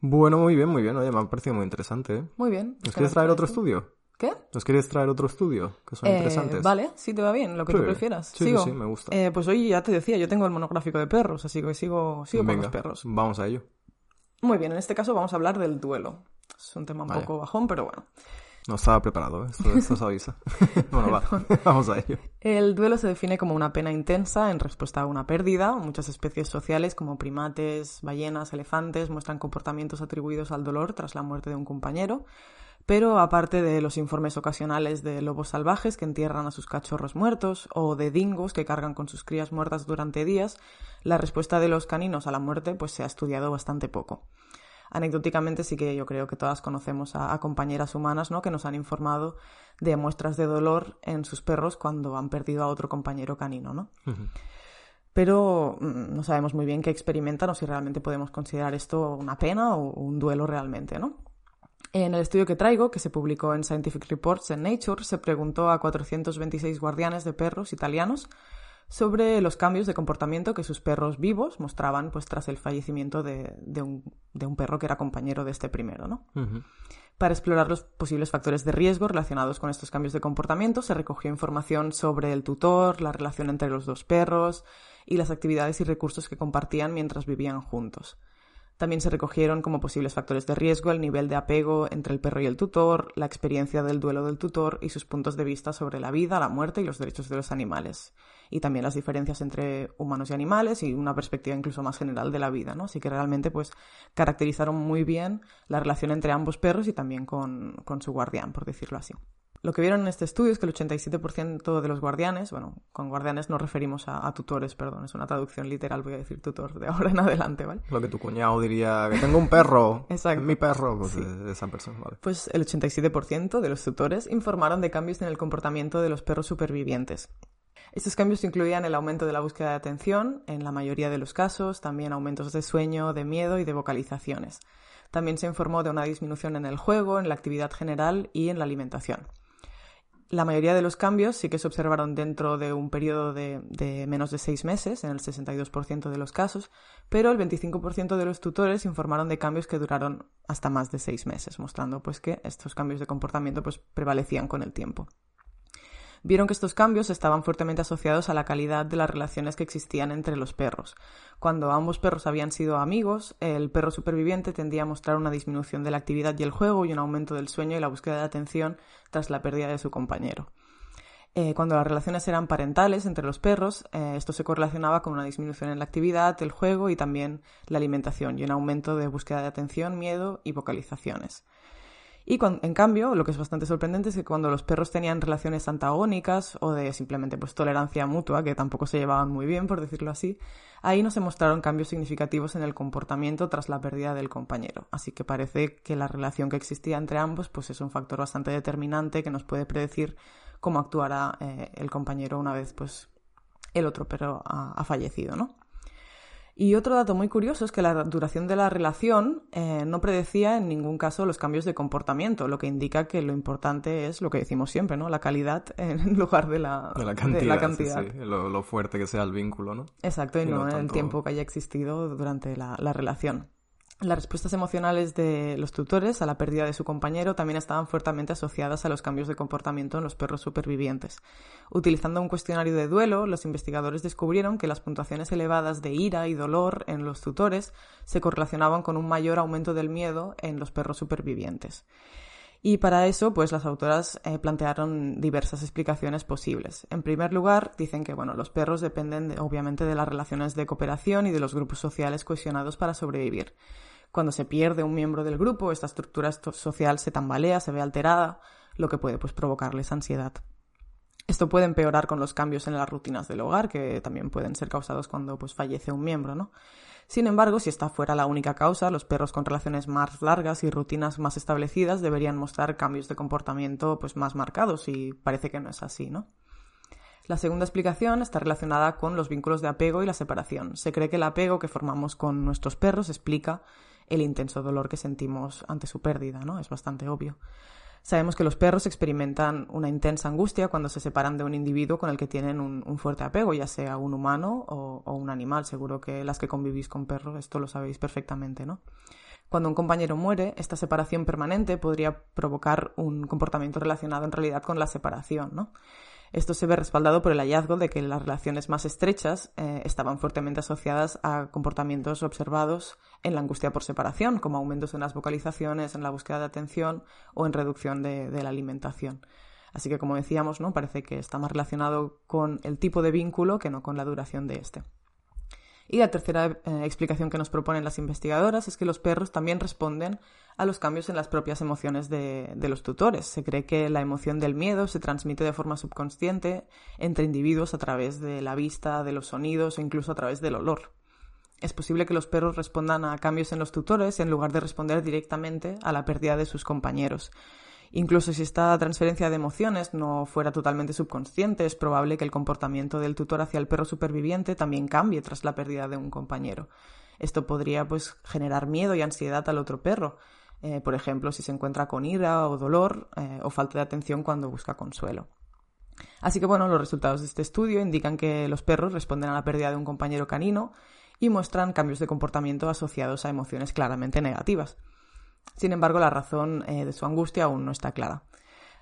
Bueno, muy bien, muy bien. Oye, me ha parecido muy interesante. Muy bien. ¿Nos quieres traer otro estudio? ¿Qué? ¿Nos quieres traer otro estudio? Que son eh, interesantes. Vale, sí te va bien, lo que tú prefieras. Sí, ¿Sigo? sí, me gusta. Eh, pues hoy ya te decía, yo tengo el monográfico de perros, así que sigo, sigo con los perros. Vamos a ello. Muy bien, en este caso vamos a hablar del duelo. Es un tema un poco bajón, pero bueno. No estaba preparado, ¿eh? esto, esto se avisa. bueno, va, vamos a ello. El duelo se define como una pena intensa en respuesta a una pérdida. Muchas especies sociales, como primates, ballenas, elefantes, muestran comportamientos atribuidos al dolor tras la muerte de un compañero. Pero aparte de los informes ocasionales de lobos salvajes que entierran a sus cachorros muertos o de dingos que cargan con sus crías muertas durante días, la respuesta de los caninos a la muerte pues se ha estudiado bastante poco. Anecdóticamente sí que yo creo que todas conocemos a, compañeras humanas ¿no? que nos han informado de muestras de dolor en sus perros cuando han perdido a otro compañero canino. ¿no? pero mm, no sabemos muy bien qué experimentan o si realmente podemos considerar esto una pena o un duelo realmente, ¿no? En el estudio que traigo, que se publicó en Scientific Reports en Nature, se preguntó a 426 guardianes de perros italianos sobre los cambios de comportamiento que sus perros vivos mostraban pues tras el fallecimiento de, un, perro que era compañero de este primero, ¿no? Para explorar los posibles factores de riesgo relacionados con estos cambios de comportamiento, se recogió información sobre el tutor, la relación entre los dos perros y las actividades y recursos que compartían mientras vivían juntos. También se recogieron como posibles factores de riesgo el nivel de apego entre el perro y el tutor, la experiencia del duelo del tutor y sus puntos de vista sobre la vida, la muerte y los derechos de los animales. Y también las diferencias entre humanos y animales y una perspectiva incluso más general de la vida, ¿no? Así que realmente pues caracterizaron muy bien la relación entre ambos perros y también con, con su guardián, por decirlo así. Lo que vieron en este estudio es que el 87% de los guardianes, bueno, con guardianes nos referimos a, tutores, perdón, es una traducción literal, voy a decir tutor de ahora en adelante, ¿vale? Lo que tu cuñado diría, que tengo un perro, Exacto. mi perro, pues esa persona, ¿vale? Pues el 87% de los tutores informaron de cambios en el comportamiento de los perros supervivientes. Estos cambios incluían el aumento de la búsqueda de atención, en la mayoría de los casos, también aumentos de sueño, de miedo y de vocalizaciones. También se informó de una disminución en el juego, en la actividad general y en la alimentación. La mayoría de los cambios sí que se observaron dentro de un periodo de, menos de seis meses, en el 62% de los casos, pero el 25% de los tutores informaron de cambios que duraron hasta más de seis meses, mostrando pues que estos cambios de comportamiento pues prevalecían con el tiempo vieron que estos cambios estaban fuertemente asociados a la calidad de las relaciones que existían entre los perros. Cuando ambos perros habían sido amigos, el perro superviviente tendía a mostrar una disminución de la actividad y el juego y un aumento del sueño y la búsqueda de atención tras la pérdida de su compañero. Eh, cuando las relaciones eran parentales entre los perros, eh, esto se correlacionaba con una disminución en la actividad, el juego y también la alimentación y un aumento de búsqueda de atención, miedo y vocalizaciones. Y en cambio, lo que es bastante sorprendente es que cuando los perros tenían relaciones antagónicas o de simplemente pues tolerancia mutua, que tampoco se llevaban muy bien, por decirlo así, ahí no se mostraron cambios significativos en el comportamiento tras la pérdida del compañero. Así que parece que la relación que existía entre ambos pues es un factor bastante determinante que nos puede predecir cómo actuará eh, el compañero una vez pues el otro perro ha fallecido, ¿no? Y otro dato muy curioso es que la duración de la relación eh, no predecía en ningún caso los cambios de comportamiento, lo que indica que lo importante es lo que decimos siempre, ¿no? La calidad en lugar de la, de la cantidad. Sí, Lo, fuerte que sea el vínculo, ¿no? Exacto, y, no, el tiempo que haya existido durante la relación. Las respuestas emocionales de los tutores a la pérdida de su compañero también estaban fuertemente asociadas a los cambios de comportamiento en los perros supervivientes. Utilizando un cuestionario de duelo, los investigadores descubrieron que las puntuaciones elevadas de ira y dolor en los tutores se correlacionaban con un mayor aumento del miedo en los perros supervivientes. Y para eso, pues las autoras eh, plantearon diversas explicaciones posibles. En primer lugar, dicen que bueno, los perros dependen obviamente de las relaciones de cooperación y de los grupos sociales cohesionados para sobrevivir. Cuando se pierde un miembro del grupo, esta estructura social se tambalea, se ve alterada, lo que puede pues, provocarles ansiedad. Esto puede empeorar con los cambios en las rutinas del hogar, que también pueden ser causados cuando pues, fallece un miembro, ¿no? Sin embargo, si esta fuera la única causa, los perros con relaciones más largas y rutinas más establecidas deberían mostrar cambios de comportamiento pues, más marcados y parece que no es así, ¿no? La segunda explicación está relacionada con los vínculos de apego y la separación. Se cree que el apego que formamos con nuestros perros explica el intenso dolor que sentimos ante su pérdida, ¿no? Es bastante obvio. Sabemos que los perros experimentan una intensa angustia cuando se separan de un individuo con el que tienen un, fuerte apego, ya sea un humano o, o, un animal. Seguro que las que convivís con perros esto lo sabéis perfectamente, ¿no? Cuando un compañero muere, esta separación permanente podría provocar un comportamiento relacionado en realidad con la separación, ¿no? Esto se ve respaldado por el hallazgo de que las relaciones más estrechas eh, estaban fuertemente asociadas a comportamientos observados en la angustia por separación, como aumentos en las vocalizaciones, en la búsqueda de atención o en reducción de, la alimentación. Así que, como decíamos, ¿no? parece que está más relacionado con el tipo de vínculo que no con la duración de este. Y la tercera eh, explicación que nos proponen las investigadoras es que los perros también responden a los cambios en las propias emociones de, los tutores. Se cree que la emoción del miedo se transmite de forma subconsciente entre individuos a través de la vista, de los sonidos o incluso a través del olor. Es posible que los perros respondan a cambios en los tutores en lugar de responder directamente a la pérdida de sus compañeros. Incluso si esta transferencia de emociones no fuera totalmente subconsciente, es probable que el comportamiento del tutor hacia el perro superviviente también cambie tras la pérdida de un compañero. Esto podría pues generar miedo y ansiedad al otro perro, eh, por ejemplo, si se encuentra con ira o dolor eh, o falta de atención cuando busca consuelo. Así que bueno, los resultados de este estudio indican que los perros responden a la pérdida de un compañero canino y muestran cambios de comportamiento asociados a emociones claramente negativas. Sin embargo, la razón eh, de su angustia aún no está clara.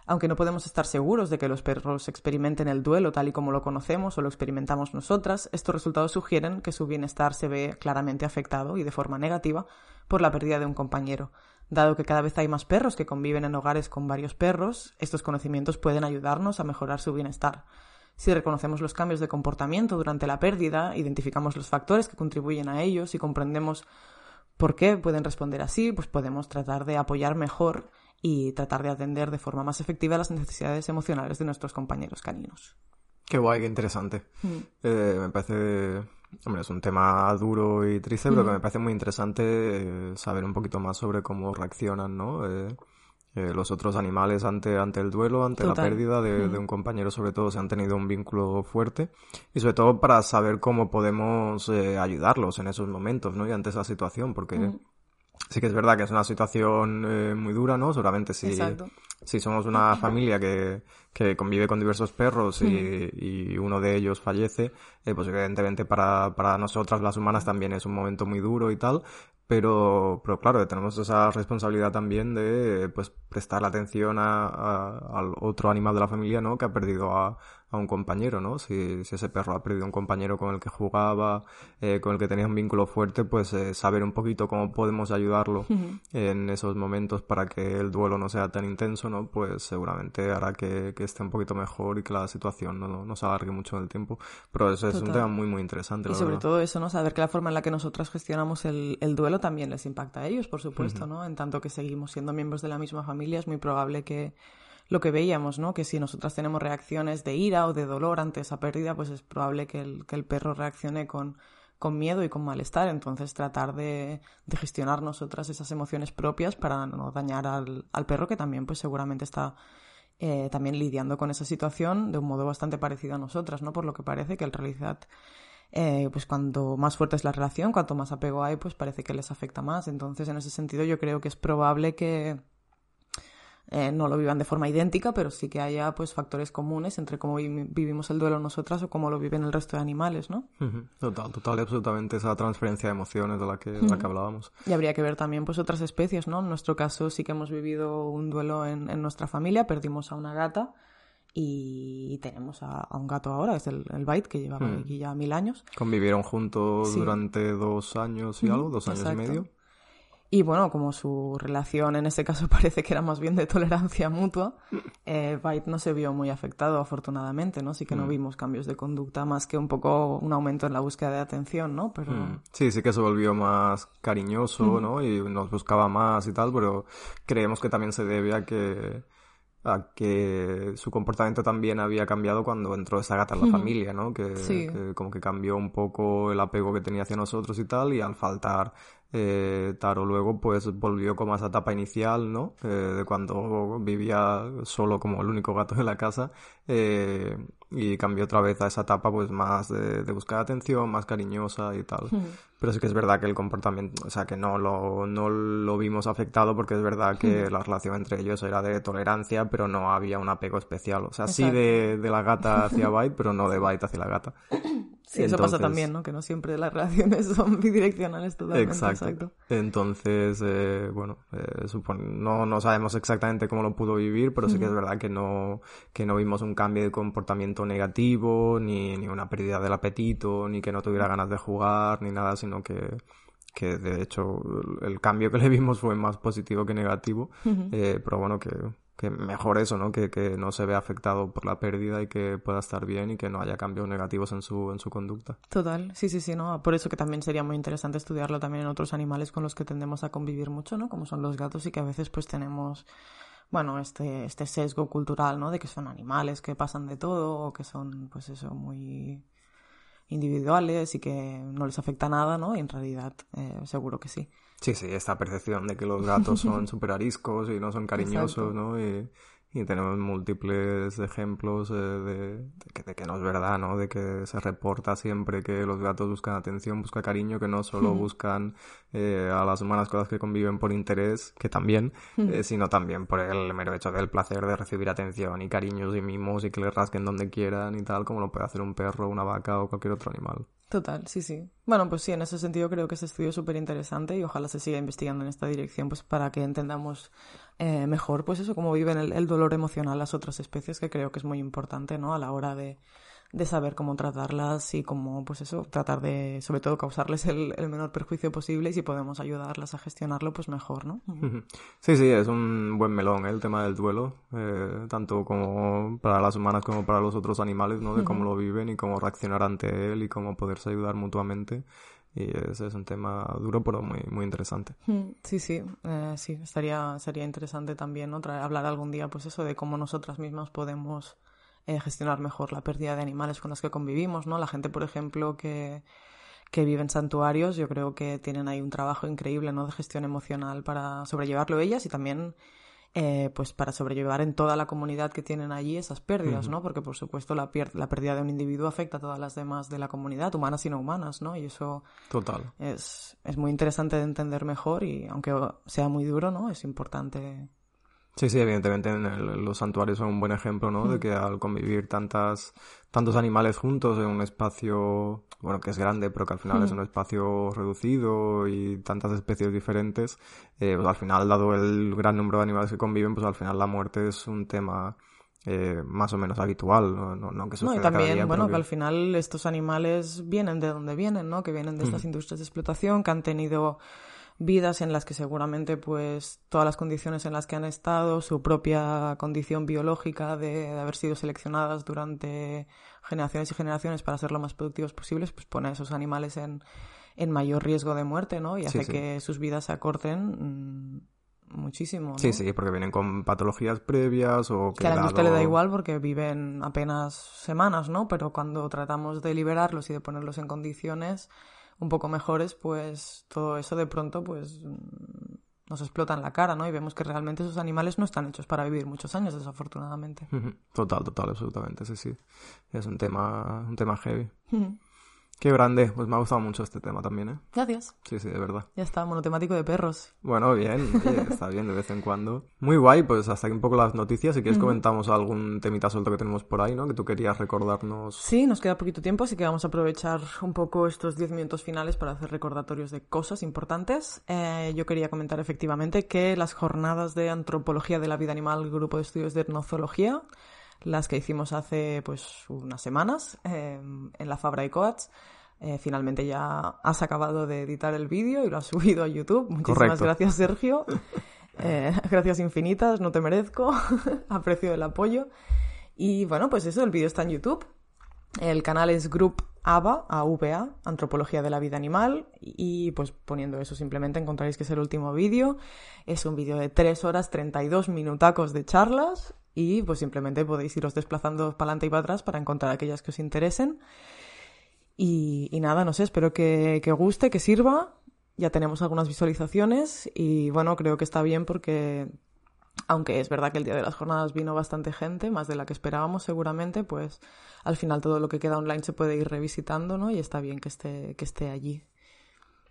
Aunque no podemos estar seguros de que los perros experimenten el duelo tal y como lo conocemos o lo experimentamos nosotras, estos resultados sugieren que su bienestar se ve claramente afectado y de forma negativa por la pérdida de un compañero. Dado que cada vez hay más perros que conviven en hogares con varios perros, estos conocimientos pueden ayudarnos a mejorar su bienestar. Si reconocemos los cambios de comportamiento durante la pérdida, identificamos los factores que contribuyen a ellos y comprendemos por qué pueden responder así, pues podemos tratar de apoyar mejor y tratar de atender de forma más efectiva las necesidades emocionales de nuestros compañeros caninos. Qué guay, qué interesante. Mm. Eh, me parece Hombre, es un tema duro y triste, pero que me parece muy interesante eh, saber un poquito más sobre cómo reaccionan, ¿no? Eh, eh, los otros animales ante, ante el duelo, ante la pérdida de, un compañero, sobre todo, si han tenido un vínculo fuerte. Y sobre todo para saber cómo podemos ayudarlos en esos momentos, ¿no? Y ante esa situación, porque sí que es verdad que es una situación muy dura, ¿no? Seguramente si, si somos una familia que, que convive con diversos perros y, y uno de ellos fallece, eh, pues evidentemente para, para nosotras las humanas también es un momento muy duro y tal, pero, pero claro, tenemos esa responsabilidad también de pues prestar atención a, al otro animal de la familia, ¿no? Que ha perdido a, a un compañero, ¿no? Si, si, ese perro ha perdido un compañero con el que jugaba, eh, con el que tenía un vínculo fuerte, pues eh, saber un poquito cómo podemos ayudarlo en esos momentos para que el duelo no sea tan intenso, ¿no? Pues seguramente hará que, que esté un poquito mejor y que la situación no, no, se alargue mucho en el tiempo. Pero eso es un tema muy, muy interesante. Y sobre todo eso, ¿no? Saber que la forma en la que nosotras gestionamos el, el duelo también les impacta a ellos, por supuesto, ¿no? En tanto que seguimos siendo miembros de la misma familia, es muy probable que lo que veíamos, ¿no? Que si nosotras tenemos reacciones de ira o de dolor ante esa pérdida, pues es probable que el, que el perro reaccione con, con miedo y con malestar. Entonces, tratar de, de, gestionar nosotras esas emociones propias para no dañar al, al perro, que también, pues seguramente está eh, también lidiando con esa situación de un modo bastante parecido a nosotras, ¿no? Por lo que parece que en realidad, eh, pues cuanto más fuerte es la relación, cuanto más apego hay, pues parece que les afecta más. Entonces, en ese sentido, yo creo que es probable que eh, no lo vivan de forma idéntica, pero sí que haya pues factores comunes entre cómo vivimos el duelo nosotras o cómo lo viven el resto de animales, ¿no? Total, total y absolutamente esa transferencia de emociones de la que, la que hablábamos. Y habría que ver también pues otras especies, ¿no? En nuestro caso sí que hemos vivido un duelo en, en nuestra familia, perdimos a una gata y tenemos a, un gato ahora, es el, el que llevaba aquí ya mil años. Convivieron juntos durante dos años y algo, dos años y medio. Y bueno, como su relación en este caso parece que era más bien de tolerancia mutua, eh, Byte no se vio muy afectado, afortunadamente, ¿no? Sí que no mm. vimos cambios de conducta más que un poco un aumento en la búsqueda de atención, ¿no? Pero... Mm. Sí, sí que se volvió más cariñoso, ¿no? Y nos buscaba más y tal, pero creemos que también se debe a que a que su comportamiento también había cambiado cuando entró esa gata en la familia, ¿no? Que, que, como que cambió un poco el apego que tenía hacia nosotros y tal, y al faltar eh, Taro luego pues volvió como a esa etapa inicial, ¿no? Eh, de cuando vivía solo como el único gato de la casa eh, y cambió otra vez a esa etapa pues más de, buscar atención, más cariñosa y tal. Pero sí que es verdad que el comportamiento, o sea, que no lo, no lo vimos afectado porque es verdad que la relación entre ellos era de tolerancia, pero no había un apego especial. O sea, sí de, de la gata hacia Byte, pero no de Byte hacia la gata. Sí, eso pasa también, ¿no? Que no siempre las relaciones son bidireccionales totalmente. Exacto. Entonces, eh, bueno, eh, no, no sabemos exactamente cómo lo pudo vivir, pero sí que es verdad que no, que no vimos un cambio de comportamiento negativo, ni, ni una pérdida del apetito, ni que no tuviera ganas de jugar, ni nada, sino que, que de hecho el cambio que le vimos fue más positivo que negativo, eh, pero bueno, que que mejor eso, ¿no? Que, que no se vea afectado por la pérdida y que pueda estar bien y que no haya cambios negativos en su, en su conducta. Total, sí, sí, sí, ¿no? Por eso que también sería muy interesante estudiarlo también en otros animales con los que tendemos a convivir mucho, ¿no? Como son los gatos y que a veces pues tenemos, bueno, este, este sesgo cultural, ¿no? De que son animales que pasan de todo o que son, pues eso, muy individuales y que no les afecta nada, ¿no? Y en realidad eh, seguro que sí. Sí, sí, esta percepción de que los gatos son súper ariscos y no son cariñosos, ¿no? Y, y tenemos múltiples ejemplos eh, de, que, que, no es verdad, ¿no? De que se reporta siempre que los gatos buscan atención, buscan cariño, que no solo buscan eh, a las humanas con las que conviven por interés, que también, eh, sino también por el mero hecho del placer de recibir atención y cariños y mimos y que le rasquen donde quieran y tal, como lo puede hacer un perro, una vaca o cualquier otro animal. Total, sí, sí. Bueno, pues sí, en ese sentido creo que este estudio es súper interesante y ojalá se siga investigando en esta dirección, pues para que entendamos eh, mejor, pues eso, cómo viven el, el, dolor emocional las otras especies, que creo que es muy importante, ¿no? A la hora de, de saber cómo tratarlas y cómo, pues eso, tratar de, sobre todo, causarles el, el, menor perjuicio posible y si podemos ayudarlas a gestionarlo, pues mejor, ¿no? Sí, sí, es un buen melón ¿eh? el tema del duelo, eh, tanto como para las humanas como para los otros animales, ¿no? De cómo lo viven y cómo reaccionar ante él y cómo poderse ayudar mutuamente. Y ese es un tema duro, pero muy, muy interesante. Sí, sí, eh, sí, estaría, sería interesante también ¿no? hablar algún día, pues eso, de cómo nosotras mismas podemos eh, gestionar mejor la pérdida de animales con los que convivimos, ¿no? La gente, por ejemplo, que, que vive en santuarios, yo creo que tienen ahí un trabajo increíble, ¿no? De gestión emocional para sobrellevarlo ellas y también eh, pues para sobrellevar en toda la comunidad que tienen allí esas pérdidas, ¿no? Porque por supuesto la, la pérdida de un individuo afecta a todas las demás de la comunidad, humanas y no humanas, ¿no? Y eso Total. Es, es muy interesante de entender mejor y aunque sea muy duro, ¿no? Es importante Sí, sí, evidentemente en el, los santuarios son un buen ejemplo, ¿no? De que al convivir tantas, tantos animales juntos en un espacio, bueno, que es grande, pero que al final es un espacio reducido y tantas especies diferentes, eh, pues al final, dado el gran número de animales que conviven, pues al final la muerte es un tema eh, más o menos habitual, no, no, no que No, y también, bueno, que... que... al final estos animales vienen de donde vienen, ¿no? Que vienen de estas industrias de explotación, que han tenido vidas en las que seguramente pues todas las condiciones en las que han estado, su propia condición biológica de, de, haber sido seleccionadas durante generaciones y generaciones para ser lo más productivos posibles, pues pone a esos animales en, en mayor riesgo de muerte, ¿no? Y hace sí, sí. que sus vidas se acorten mmm, muchísimo. ¿no? Sí, sí, porque vienen con patologías previas o que, que a la industria dado... le da igual porque viven apenas semanas, ¿no? Pero cuando tratamos de liberarlos y de ponerlos en condiciones un poco mejores, pues todo eso de pronto pues nos explota en la cara, ¿no? Y vemos que realmente esos animales no están hechos para vivir muchos años, desafortunadamente. Total, total, absolutamente, sí, sí. Es un tema, un tema heavy. Qué grande, pues me ha gustado mucho este tema también, ¿eh? Gracias. Sí, sí, de verdad. Ya está, monotemático de perros. Bueno, bien, oye, está bien de vez en cuando. Muy guay, pues hasta aquí un poco las noticias. Si quieres comentamos algún temita suelto que tenemos por ahí, ¿no? Que tú querías recordarnos. Sí, nos queda poquito tiempo, así que vamos a aprovechar un poco estos 10 minutos finales para hacer recordatorios de cosas importantes. Eh, yo quería comentar efectivamente que las jornadas de antropología de la vida animal, grupo de estudios de etnozoología, las que hicimos hace pues unas semanas eh, en la Fabra y Coats. Eh, finalmente ya has acabado de editar el vídeo y lo has subido a YouTube. Muchísimas Correcto. gracias, Sergio. Eh, gracias infinitas, no te merezco. Aprecio el apoyo. Y bueno, pues eso, el vídeo está en YouTube. El canal es Group AVA, AVA, Antropología de la Vida Animal, y pues poniendo eso simplemente encontraréis que es el último vídeo. Es un vídeo de 3 horas 32 minutacos de charlas y pues simplemente podéis iros desplazando para adelante y para atrás para encontrar aquellas que os interesen. Y, nada, no sé, espero que, que guste, que sirva. Ya tenemos algunas visualizaciones y bueno, creo que está bien porque aunque es verdad que el día de las jornadas vino bastante gente, más de la que esperábamos seguramente, pues al final todo lo que queda online se puede ir revisitando, ¿no? Y está bien que esté, que esté allí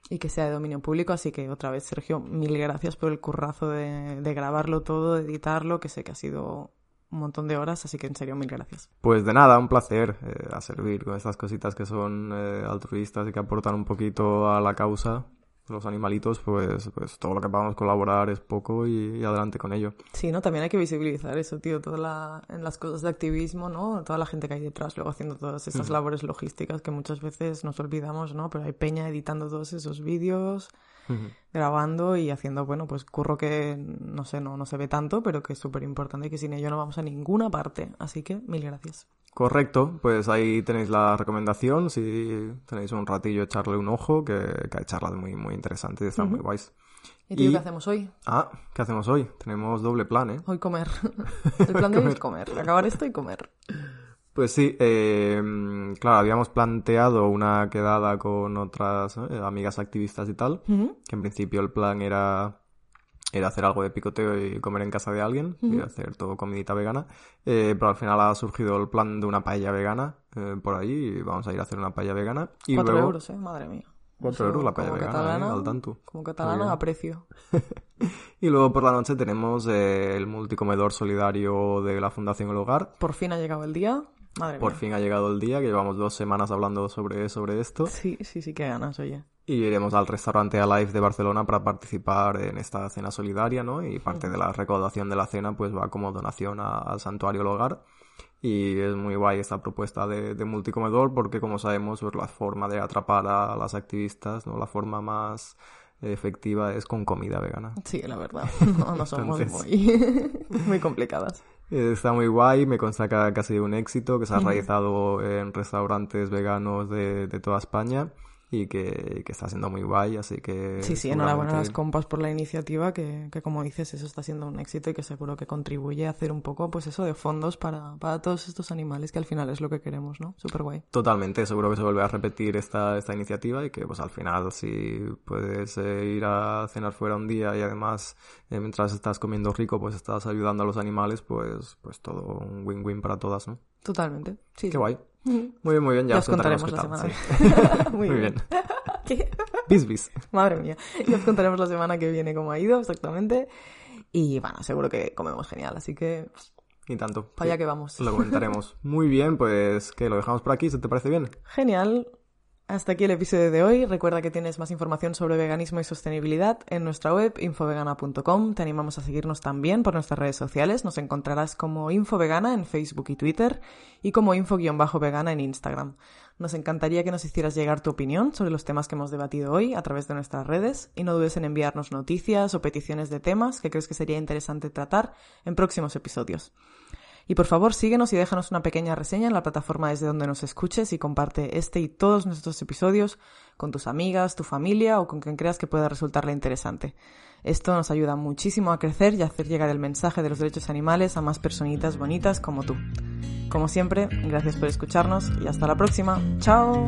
y que sea de dominio público. Así que otra vez, Sergio, mil gracias por el currazo de, de grabarlo todo, de editarlo, que sé que ha sido un montón de horas, así que en serio, mil gracias. Pues de nada, un placer eh, a servir con estas cositas que son eh, altruistas y que aportan un poquito a la causa los animalitos, pues, pues todo lo que podamos colaborar es poco y, y, adelante con ello. Sí, ¿no? También hay que visibilizar eso, tío, toda la, en las cosas de activismo, ¿no? Toda la gente que hay detrás luego haciendo todas esas mm. labores logísticas que muchas veces nos olvidamos, ¿no? Pero hay peña editando todos esos vídeos, grabando y haciendo, bueno, pues curro que, no sé, no, no se ve tanto, pero que es súper importante y que sin ello no vamos a ninguna parte. Así que, mil gracias. Correcto, pues ahí tenéis la recomendación, si tenéis un ratillo echarle un ojo, que, que hay charlas muy, muy interesantes y están uh -huh. muy guays. ¿Y, tío, y qué hacemos hoy? Ah, ¿qué hacemos hoy? Tenemos doble plan, ¿eh? Hoy comer. El plan de hoy es comer, acabar esto y comer. Pues sí, eh, claro, habíamos planteado una quedada con otras ¿no? amigas activistas y tal, que en principio el plan era, era hacer algo de picoteo y comer en casa de alguien, y hacer todo comidita vegana, eh, pero al final ha surgido el plan de una paella vegana eh, por ahí, y vamos a ir a hacer una paella vegana. Y Cuatro luego, euros, eh, madre mía. Cuatro Eso, euros la paella vegana, catalana, eh, al tanto. Como catalana bien. a precio. Y luego por la noche tenemos eh, el multicomedor solidario de la Fundación El Hogar. Por fin ha llegado el día. Madre Por mía. fin ha llegado el día, que llevamos dos semanas hablando sobre, sobre esto. Sí, sí, sí, que ganas, oye. Y iremos al restaurante Alive de Barcelona para participar en esta cena solidaria, ¿no? Y parte de la recaudación de la cena pues va como donación a- al santuario El Hogar. Y es muy guay esta propuesta de, de multicomedor porque como sabemos pues la forma de atrapar a las activistas, ¿no? La forma más efectiva es con comida vegana. Sí, la verdad. No, no somos Entonces- muy, muy complicadas. Está muy guay, me consta que ha, que ha sido un éxito, que se ha realizado en restaurantes veganos de, de toda España y que, que está siendo muy guay, así que... Sí, sí, enhorabuena a las compas por la iniciativa, que, que como dices, eso está siendo un éxito y que seguro que contribuye a hacer un poco, pues eso, de fondos para, para todos estos animales, que al final es lo que queremos, ¿no? Súper guay. Totalmente, seguro que se vuelve a repetir esta, esta iniciativa y que pues al final si puedes eh, ir a cenar fuera un día y además eh, mientras estás comiendo rico pues estás ayudando a los animales, pues, pues todo un win-win para todas, ¿no? Totalmente. Sí, Qué guay. Muy bien, muy bien, ya, os os contaremos la semana. sí. Muy Muy bien. bien. ¿Qué? Bis, bis. Madre mía. Ya os contaremos la semana que viene cómo ha ido exactamente. Y bueno, seguro que comemos genial, así que Y tanto. para allá que vamos. Lo comentaremos. Muy bien, pues que lo dejamos por aquí, ¿se te parece bien? Genial. Hasta aquí el episodio de hoy. Recuerda que tienes más información sobre veganismo y sostenibilidad en nuestra web infovegana.com. Te animamos a seguirnos también por nuestras redes sociales. Nos encontrarás como Infovegana en Facebook y Twitter y como info-vegana en Instagram. Nos encantaría que nos hicieras llegar tu opinión sobre los temas que hemos debatido hoy a través de nuestras redes y no dudes en enviarnos noticias o peticiones de temas que crees que sería interesante tratar en próximos episodios. Y por favor, síguenos y déjanos una pequeña reseña en la plataforma desde donde nos escuches y comparte este y todos nuestros episodios con tus amigas, tu familia o con quien creas que pueda resultarle interesante. Esto nos ayuda muchísimo a crecer y a hacer llegar el mensaje de los derechos animales a más personitas bonitas como tú. Como siempre, gracias por escucharnos y hasta la próxima. ¡Chao!